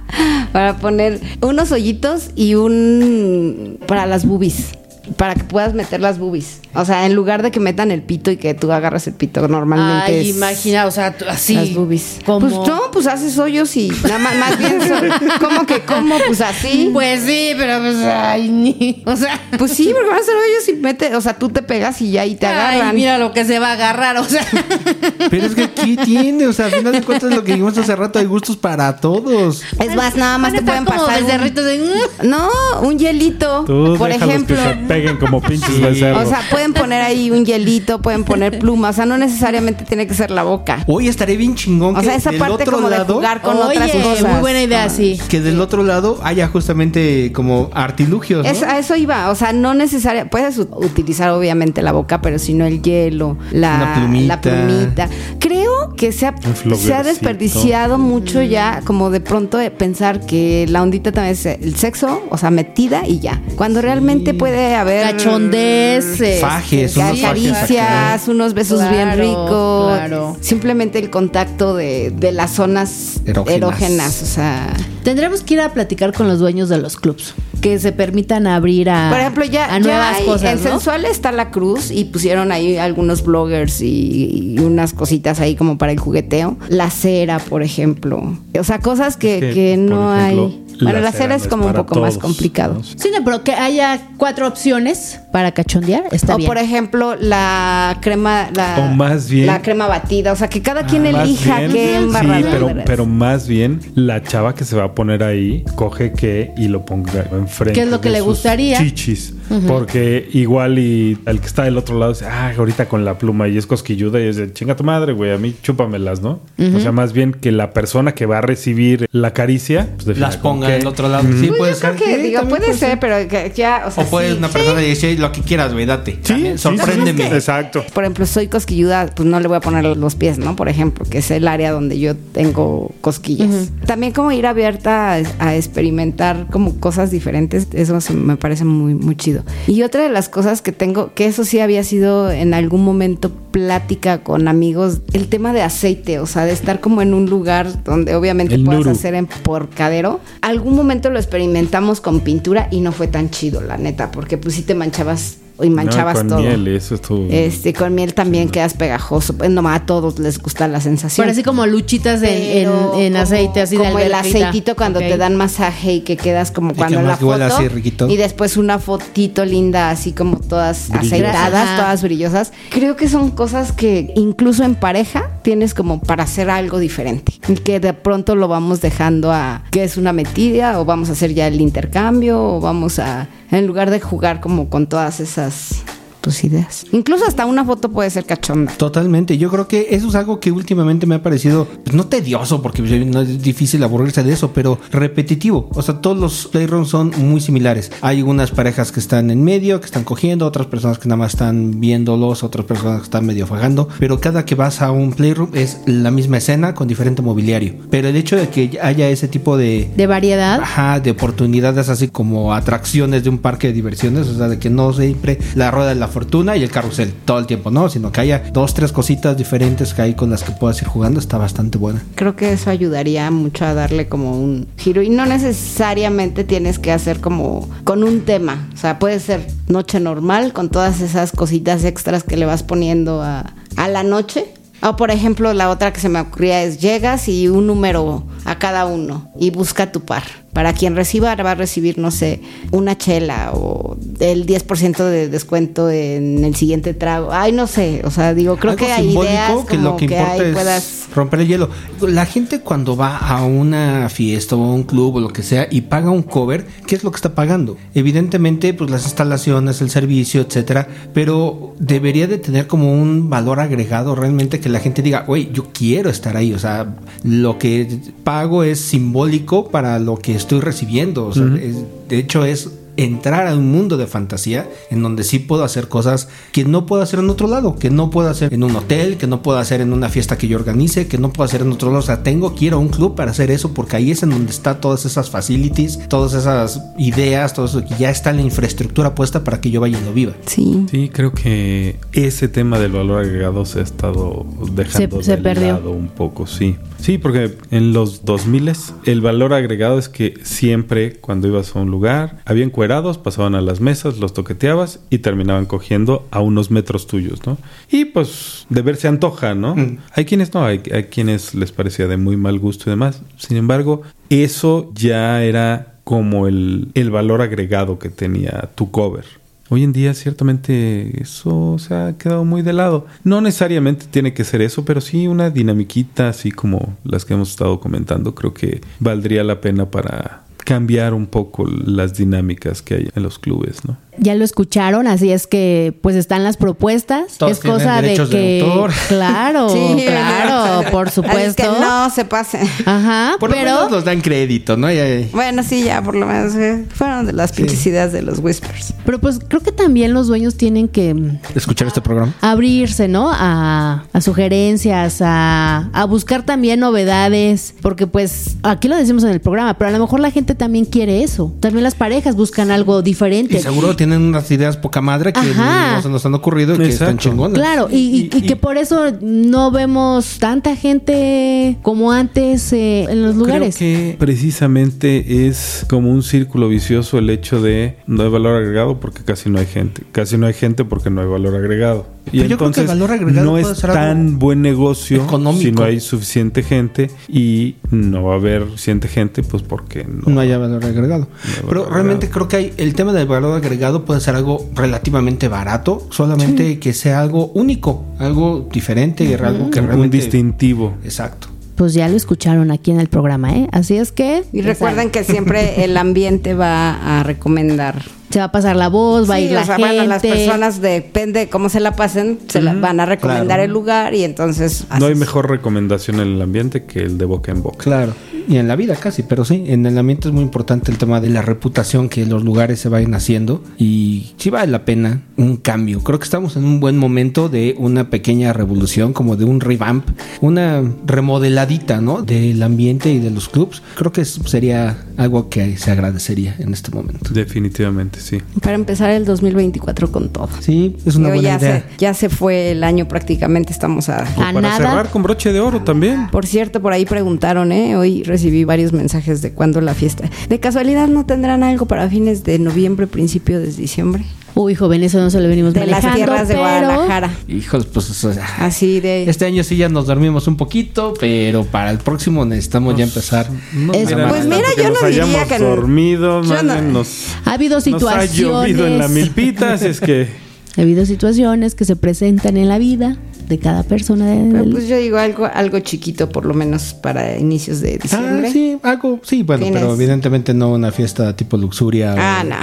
S3: Para poner unos hoyitos y un para las boobies. Para que puedas meter las boobies. O sea, en lugar de que metan el pito y que tú agarras el pito, normalmente
S1: Ay,
S3: es
S1: imagina, o sea, así.
S3: las boobies.
S1: Como...
S3: Pues no, pues haces hoyos y nada más, más bien son, ¿cómo que cómo? Pues así.
S1: Pues sí, pero pues, ay, ni, o sea.
S3: Pues sí, porque van a hacer hoyos y mete, o sea, tú te pegas y ya y te
S1: Ay,
S3: agarran.
S1: mira lo que se va a agarrar, o sea.
S4: Pero es que aquí tiene, o sea, al final de cuentas lo que dijimos hace rato, hay gustos para todos.
S3: Es más, nada más te pueden
S1: estar como
S3: pasar. un-
S1: de, "Mm".
S3: No, un hielito.
S5: Tú
S3: por ejemplo.
S5: que se peguen como pinches becerros.
S3: O sea, pueden poner ahí un hielito, pueden poner plumas. O sea, no necesariamente tiene que ser la boca.
S4: Hoy estaré bien chingón
S3: O
S4: que
S3: sea, esa parte
S4: otro
S3: como de
S4: lado,
S3: jugar con
S1: Oye,
S3: otras cosas.
S1: muy buena idea, sí.
S4: que del otro lado haya justamente como artilugios, ¿no?
S3: Es- a eso iba, o sea, no necesariamente, puedes utilizar obviamente la boca, pero si no el hielo, la,
S4: Una plumita.
S3: la plumita. Creo que se ha, se ha desperdiciado mucho ya, como de pronto de pensar que la ondita también es el sexo, o sea, metida y ya. Cuando realmente puede haber
S1: Cachondez, eh,
S4: Fajes, unos
S3: caricias, unos besos
S1: Claro,
S3: bien ricos,
S1: claro.
S3: simplemente el contacto de, de las zonas
S4: Erógenas.
S3: erógenas, o sea,
S1: Tendremos que ir a platicar con los dueños de los clubs. Que se permitan abrir a,
S3: Por ejemplo, ya,
S1: a
S3: ya
S1: nuevas
S3: hay-
S1: cosas.
S3: en
S1: ¿no?
S3: Sensual está la cruz y pusieron ahí algunos bloggers y, y unas cositas ahí como para el jugueteo. La cera, por ejemplo. O sea, cosas que,
S5: Que,
S3: que no
S5: ejemplo,
S3: hay. Bueno, la cera es como un poco más complicado.
S5: ¿no?
S1: Sí, no, pero que haya cuatro opciones para cachondear, está
S3: o
S1: bien.
S3: por ejemplo, la crema, la,
S5: O más bien-
S3: la crema batida. O sea, que cada quien
S5: Más
S3: elija
S5: bien,
S3: qué embarrada.
S5: Sí, pero, pero más bien la chava que se va a poner ahí coge que y lo ponga enfrente.
S1: ¿Qué es lo que
S5: de
S1: le
S5: sus
S1: gustaría?
S5: Chichis. Porque igual y el que está del otro lado dice, ah, ahorita con la pluma y es cosquilluda y es de chinga tu madre, güey, a mí chúpamelas, ¿no? O sea, más bien que la persona que va a recibir la caricia, pues defina
S4: Las ponga del otro lado. Sí,
S3: Pues
S4: puede
S3: yo creo
S4: ser.
S3: que,
S4: Sí,
S3: digo, puede ser, pero que ya, o sea,
S4: O puedes
S3: sí.
S4: una persona decir lo que quieras, güey, date.
S5: Sí,
S4: También,
S5: sí,
S4: sorpréndeme.
S5: sí, sí. Exacto.
S3: Por ejemplo, soy cosquilluda, pues no le voy a poner los pies, ¿no? Por ejemplo, que es el área donde yo tengo cosquillas. También como ir abierta a, a experimentar como cosas diferentes, eso se- me parece muy, muy chido. Y otra de las cosas que tengo, que eso sí había sido en algún momento plática con amigos, el tema de aceite, o sea, de estar como en un lugar donde obviamente
S5: El
S3: puedas
S5: nuru.
S3: hacer en porcadero. Algún momento lo experimentamos con pintura y no fue tan chido, la neta, porque pues sí te manchabas y manchabas
S5: No, con
S3: todo.
S5: miel, eso es.
S3: Este, con miel también quedas pegajoso. Pues, no, a todos les gusta la sensación.
S1: Pero así como luchitas en, en-
S3: Pero
S1: en
S3: como-
S1: aceite, así de
S3: Como el
S1: alberquita.
S3: aceitito cuando te dan masaje y que quedas como cuando
S4: que
S3: la foto.
S4: así riquito.
S3: Y después una fotito linda, así como todas
S5: Brillosas.
S3: aceitadas,
S1: Ajá.
S3: todas brillosas. Creo que son cosas que incluso en pareja tienes como para hacer algo diferente. Y que de pronto lo vamos dejando a que es una metida, o vamos a hacer ya el intercambio, o vamos a. En lugar de jugar como con todas esas pues ideas. Incluso hasta una foto puede ser cachonda.
S4: Totalmente. Yo creo que eso es algo que últimamente me ha parecido, pues, no tedioso, porque pues, no es difícil aburrirse de eso, pero repetitivo. O sea, todos los playrooms son muy similares. Hay unas parejas que están en medio, que están cogiendo, otras personas que nada más están viéndolos, otras personas que están medio fajando. Pero cada que vas a un playroom es la misma escena con diferente mobiliario. Pero el hecho de que haya ese tipo de,
S1: De variedad.
S4: Ajá, de oportunidades así como atracciones de un parque de diversiones, o sea, de que no siempre la rueda de la fortuna y el carrusel todo el tiempo, no, sino que haya dos, tres cositas diferentes que hay con las que puedas ir jugando, está bastante buena.
S3: Creo que eso ayudaría mucho a darle como un giro y no necesariamente tienes que hacer como con un tema, o sea, puede ser noche normal con todas esas cositas extras que le vas poniendo a, la noche. O por ejemplo, la otra que se me ocurría es llegas y un número a cada uno y busca tu par. Para quien reciba va a recibir, no sé, una chela o el 10% de descuento en el siguiente trago. Ay, no sé, o sea, digo, creo
S4: Algo
S3: que hay
S4: simbólico
S3: ideas
S4: que
S3: como
S4: lo que
S3: que
S4: importa es
S3: puedas
S4: romper el hielo. La gente cuando va a una fiesta o a un club o lo que sea y paga un cover, ¿qué es lo que está pagando? Evidentemente, pues las instalaciones, el servicio, etcétera, pero debería de tener como un valor agregado realmente que la gente diga, oye, yo quiero estar ahí, o sea, lo que pago es simbólico para lo que estoy recibiendo, o sea, es- de hecho es entrar a un mundo de fantasía en donde sí puedo hacer cosas que no puedo hacer en otro lado, que no puedo hacer en un hotel, que no puedo hacer en una fiesta que yo organice, que no puedo hacer en otro lado. O sea, tengo que ir a un club para hacer eso porque ahí es en donde está todas esas facilities, todas esas ideas, todo eso que ya está la infraestructura puesta para que yo vaya y lo viva.
S3: Sí.
S5: Sí, creo que ese tema del valor agregado se ha estado dejando
S1: Se- se
S5: de
S1: perdió.
S5: lado un poco, sí. Sí, porque en los 2000 el valor agregado es que siempre cuando ibas a un lugar, había encuerados, pasaban a las mesas, los toqueteabas y terminaban cogiendo a unos metros tuyos, ¿no? Y pues de ver se antoja, ¿no?
S4: Mm.
S5: Hay quienes no, hay, hay quienes les parecía de muy mal gusto y demás. Sin embargo, eso ya era como el, el valor agregado que tenía tu cover. Hoy en día ciertamente eso se ha quedado muy de lado. No necesariamente tiene que ser eso, pero sí una dinamiquita así como las que hemos estado comentando. Creo que valdría la pena para cambiar un poco las dinámicas que hay en los clubes, ¿no?
S1: Ya lo escucharon, así es que pues están las propuestas.
S4: Todos
S1: es cosa de que
S4: autor.
S1: claro,
S3: Sí,
S1: claro, por
S3: es
S1: supuesto.
S3: que no se pase.
S1: Ajá,
S4: Por lo menos nos dan crédito, ¿no? Ya-
S3: Bueno, sí, ya por lo menos eh, fueron de las pinches ideas de los Whispers.
S1: pero pues creo que también los dueños tienen que
S4: escuchar este programa.
S1: abrirse, ¿no? A, a sugerencias, a, a buscar también novedades, porque pues aquí lo decimos en el programa, pero a lo mejor la gente también quiere eso. También las parejas buscan algo diferente.
S4: Y seguro tienen unas ideas poca madre que
S1: Ajá.
S4: no se nos han ocurrido y que están
S5: Exacto.
S4: chingonas.
S1: Claro, y, y- y que por eso no vemos tanta gente como antes eh, en los lugares.
S5: Creo que precisamente es como un círculo vicioso el hecho de no hay valor agregado porque casi no hay gente. Casi no hay gente porque no hay valor agregado. Y
S4: Pero yo creo que el
S5: entonces
S4: valor agregado
S5: no
S4: puede
S5: es tan buen negocio
S4: económico.
S5: si no hay suficiente gente y no va a haber suficiente gente pues porque no,
S4: no haya valor agregado.
S5: valor
S4: Pero
S5: agregado.
S4: realmente creo que hay, el tema del valor agregado puede ser algo relativamente barato, solamente que sea algo único, algo diferente, y algo que
S5: un
S4: realmente
S5: distintivo.
S4: Exacto.
S1: Pues ya lo escucharon aquí en el programa, ¿eh? Así es que...
S3: Y recuerden que siempre el ambiente va a recomendar.
S1: Se va a pasar la voz, va a
S3: Sí,
S1: ir la
S3: o sea,
S1: gente.
S3: bueno, las personas depende de cómo se la pasen, se la van a recomendar
S4: claro.
S3: el lugar y entonces
S5: No hay
S3: haces-
S5: mejor recomendación en el ambiente que el de boca en boca.
S4: Claro. Y en la vida casi, pero sí, en el ambiente es muy importante el tema de la reputación que los lugares se vayan haciendo y sí vale la pena un cambio. Creo que estamos en un buen momento de una pequeña revolución, como de un revamp, una remodeladita, ¿no? Del ambiente y de los clubs. Creo que es- sería algo que se agradecería en este momento.
S5: Definitivamente, sí.
S3: para empezar el 2024 con todo.
S4: Sí, es una buena
S3: ya,
S4: idea.
S3: se, ya se fue el año prácticamente, estamos a...
S1: A
S5: Para
S1: nada.
S5: cerrar con broche de oro también.
S3: Por cierto, por ahí preguntaron, ¿eh? Hoy recibí varios mensajes de cuándo la fiesta. ¿De casualidad no tendrán algo para fines de noviembre, principio de diciembre?
S1: Uy, joven, eso no se lo venimos
S3: De
S1: manejando,
S3: las tierras de
S1: pero-
S3: Guadalajara.
S4: Hijos, pues o sea,
S3: Así de...
S4: este año sí ya nos dormimos un poquito, pero para el próximo necesitamos ya empezar.
S1: Es-
S5: Mira,
S3: pues
S5: no
S3: mira, yo
S5: nos
S3: no diría que-
S5: dormido,
S3: yo no-
S5: nos,
S1: Ha habido
S5: nos ha
S1: situaciones.
S5: llovido en la milpitas, es que
S1: Ha habido situaciones que se presentan en la vida de cada persona. de-
S3: Pero
S1: del-
S3: pues yo digo algo, algo chiquito, por lo menos para inicios de
S4: Ah,
S3: diciembre.
S4: sí, algo, sí, bueno,
S3: Tienes-
S4: pero evidentemente no una fiesta tipo luxuria
S3: Ah,
S4: o
S3: no.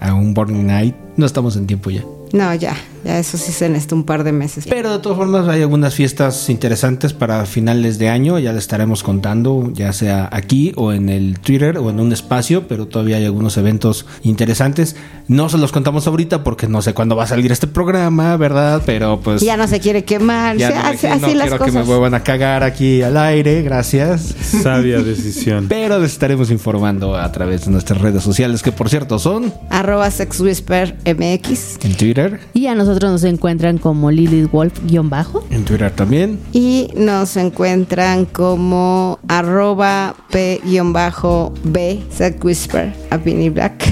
S4: a un Burning Night. No estamos en tiempo ya.
S3: No, ya, ya eso sí se necesita un par de meses.
S4: Pero de todas formas hay algunas fiestas interesantes para finales de año, ya les estaremos contando, ya sea aquí o en el Twitter o en un espacio, pero todavía hay algunos eventos interesantes. No se los contamos ahorita porque no sé cuándo va a salir este programa, ¿verdad? Pero pues...
S3: ya no se quiere quemar,
S4: ya no,
S3: así,
S4: no
S3: así las
S4: quiero que me vuelvan a cagar aquí al aire, gracias.
S5: sabia decisión.
S4: Pero les estaremos informando a través de nuestras redes sociales, que por cierto son
S3: Arroba Sex Whisper MX.
S4: en Twitter,
S1: Y a nosotros nos encuentran como Lilith Wolf-bajo.
S4: en Twitter también.
S3: Y nos encuentran como arroba P-B Whisper a Penny Black.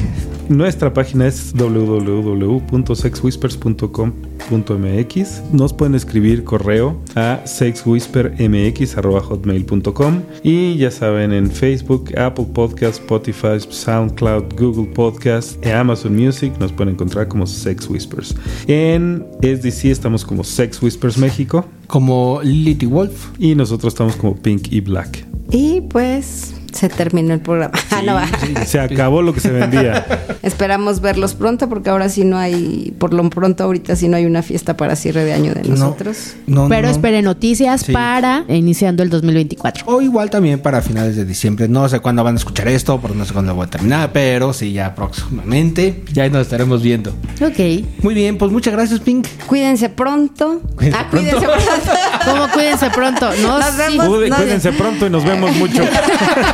S5: Nuestra página es www.sexwhispers.com.mx. Nos pueden escribir correo a sexwhispermx.hotmail.com y ya saben en Facebook, Apple Podcast, Spotify, SoundCloud, Google Podcast, e Amazon Music nos pueden encontrar como Sex Whispers. En SDC estamos como Sex Whispers México
S4: Como Lilith y Wolf.
S5: y nosotros estamos como Pink y Black.
S3: Y pues Se terminó el programa. Ah, no va.
S5: Se acabó lo que se vendía.
S3: Esperamos verlos pronto porque ahora sí no hay, por lo pronto ahorita sí no hay una fiesta para cierre de año de
S4: No,
S3: nosotros.
S4: no,
S1: Pero
S4: no.
S1: espere noticias
S4: Sí.
S1: para iniciando el 2024.
S4: O igual también para finales de diciembre. No sé cuándo van a escuchar esto, porque no sé cuándo voy a terminar, pero sí, ya próximamente. Ya nos estaremos viendo.
S1: Ok.
S4: Muy bien, pues muchas gracias, Pink.
S3: Cuídense pronto.
S4: Cuídense
S3: ah, cuídense pronto.
S1: ¿Cómo cuídense pronto? No,
S3: Nos
S1: sí.
S3: vemos.
S5: Cuídense pronto y nos vemos mucho.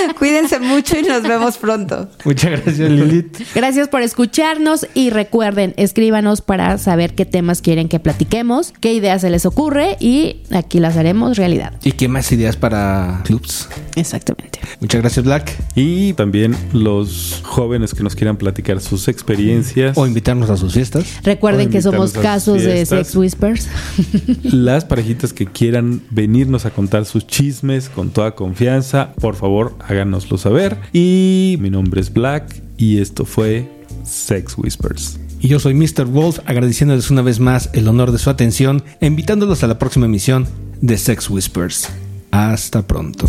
S3: Cuídense mucho y nos vemos pronto.
S4: Muchas gracias, Lilith.
S1: Gracias por escucharnos y recuerden, escríbanos para saber qué temas quieren que platiquemos, qué ideas se les ocurre y aquí las haremos realidad.
S4: ¿Y qué más ideas para clubs?
S1: Exactamente.
S4: Muchas gracias, Black.
S5: Y también los jóvenes que nos quieran platicar sus experiencias.
S4: O invitarnos a sus fiestas.
S1: Recuerden que somos casos de. Sex Whispers.
S5: Las parejitas que quieran venirnos a contar sus chismes con toda confianza, por favor háganoslo saber. Y mi nombre es Black y esto fue Sex Whispers.
S4: Y yo soy Mr. Wolf, agradeciéndoles una vez más el honor de su atención e invitándolos a la próxima emisión de Sex Whispers. Hasta pronto.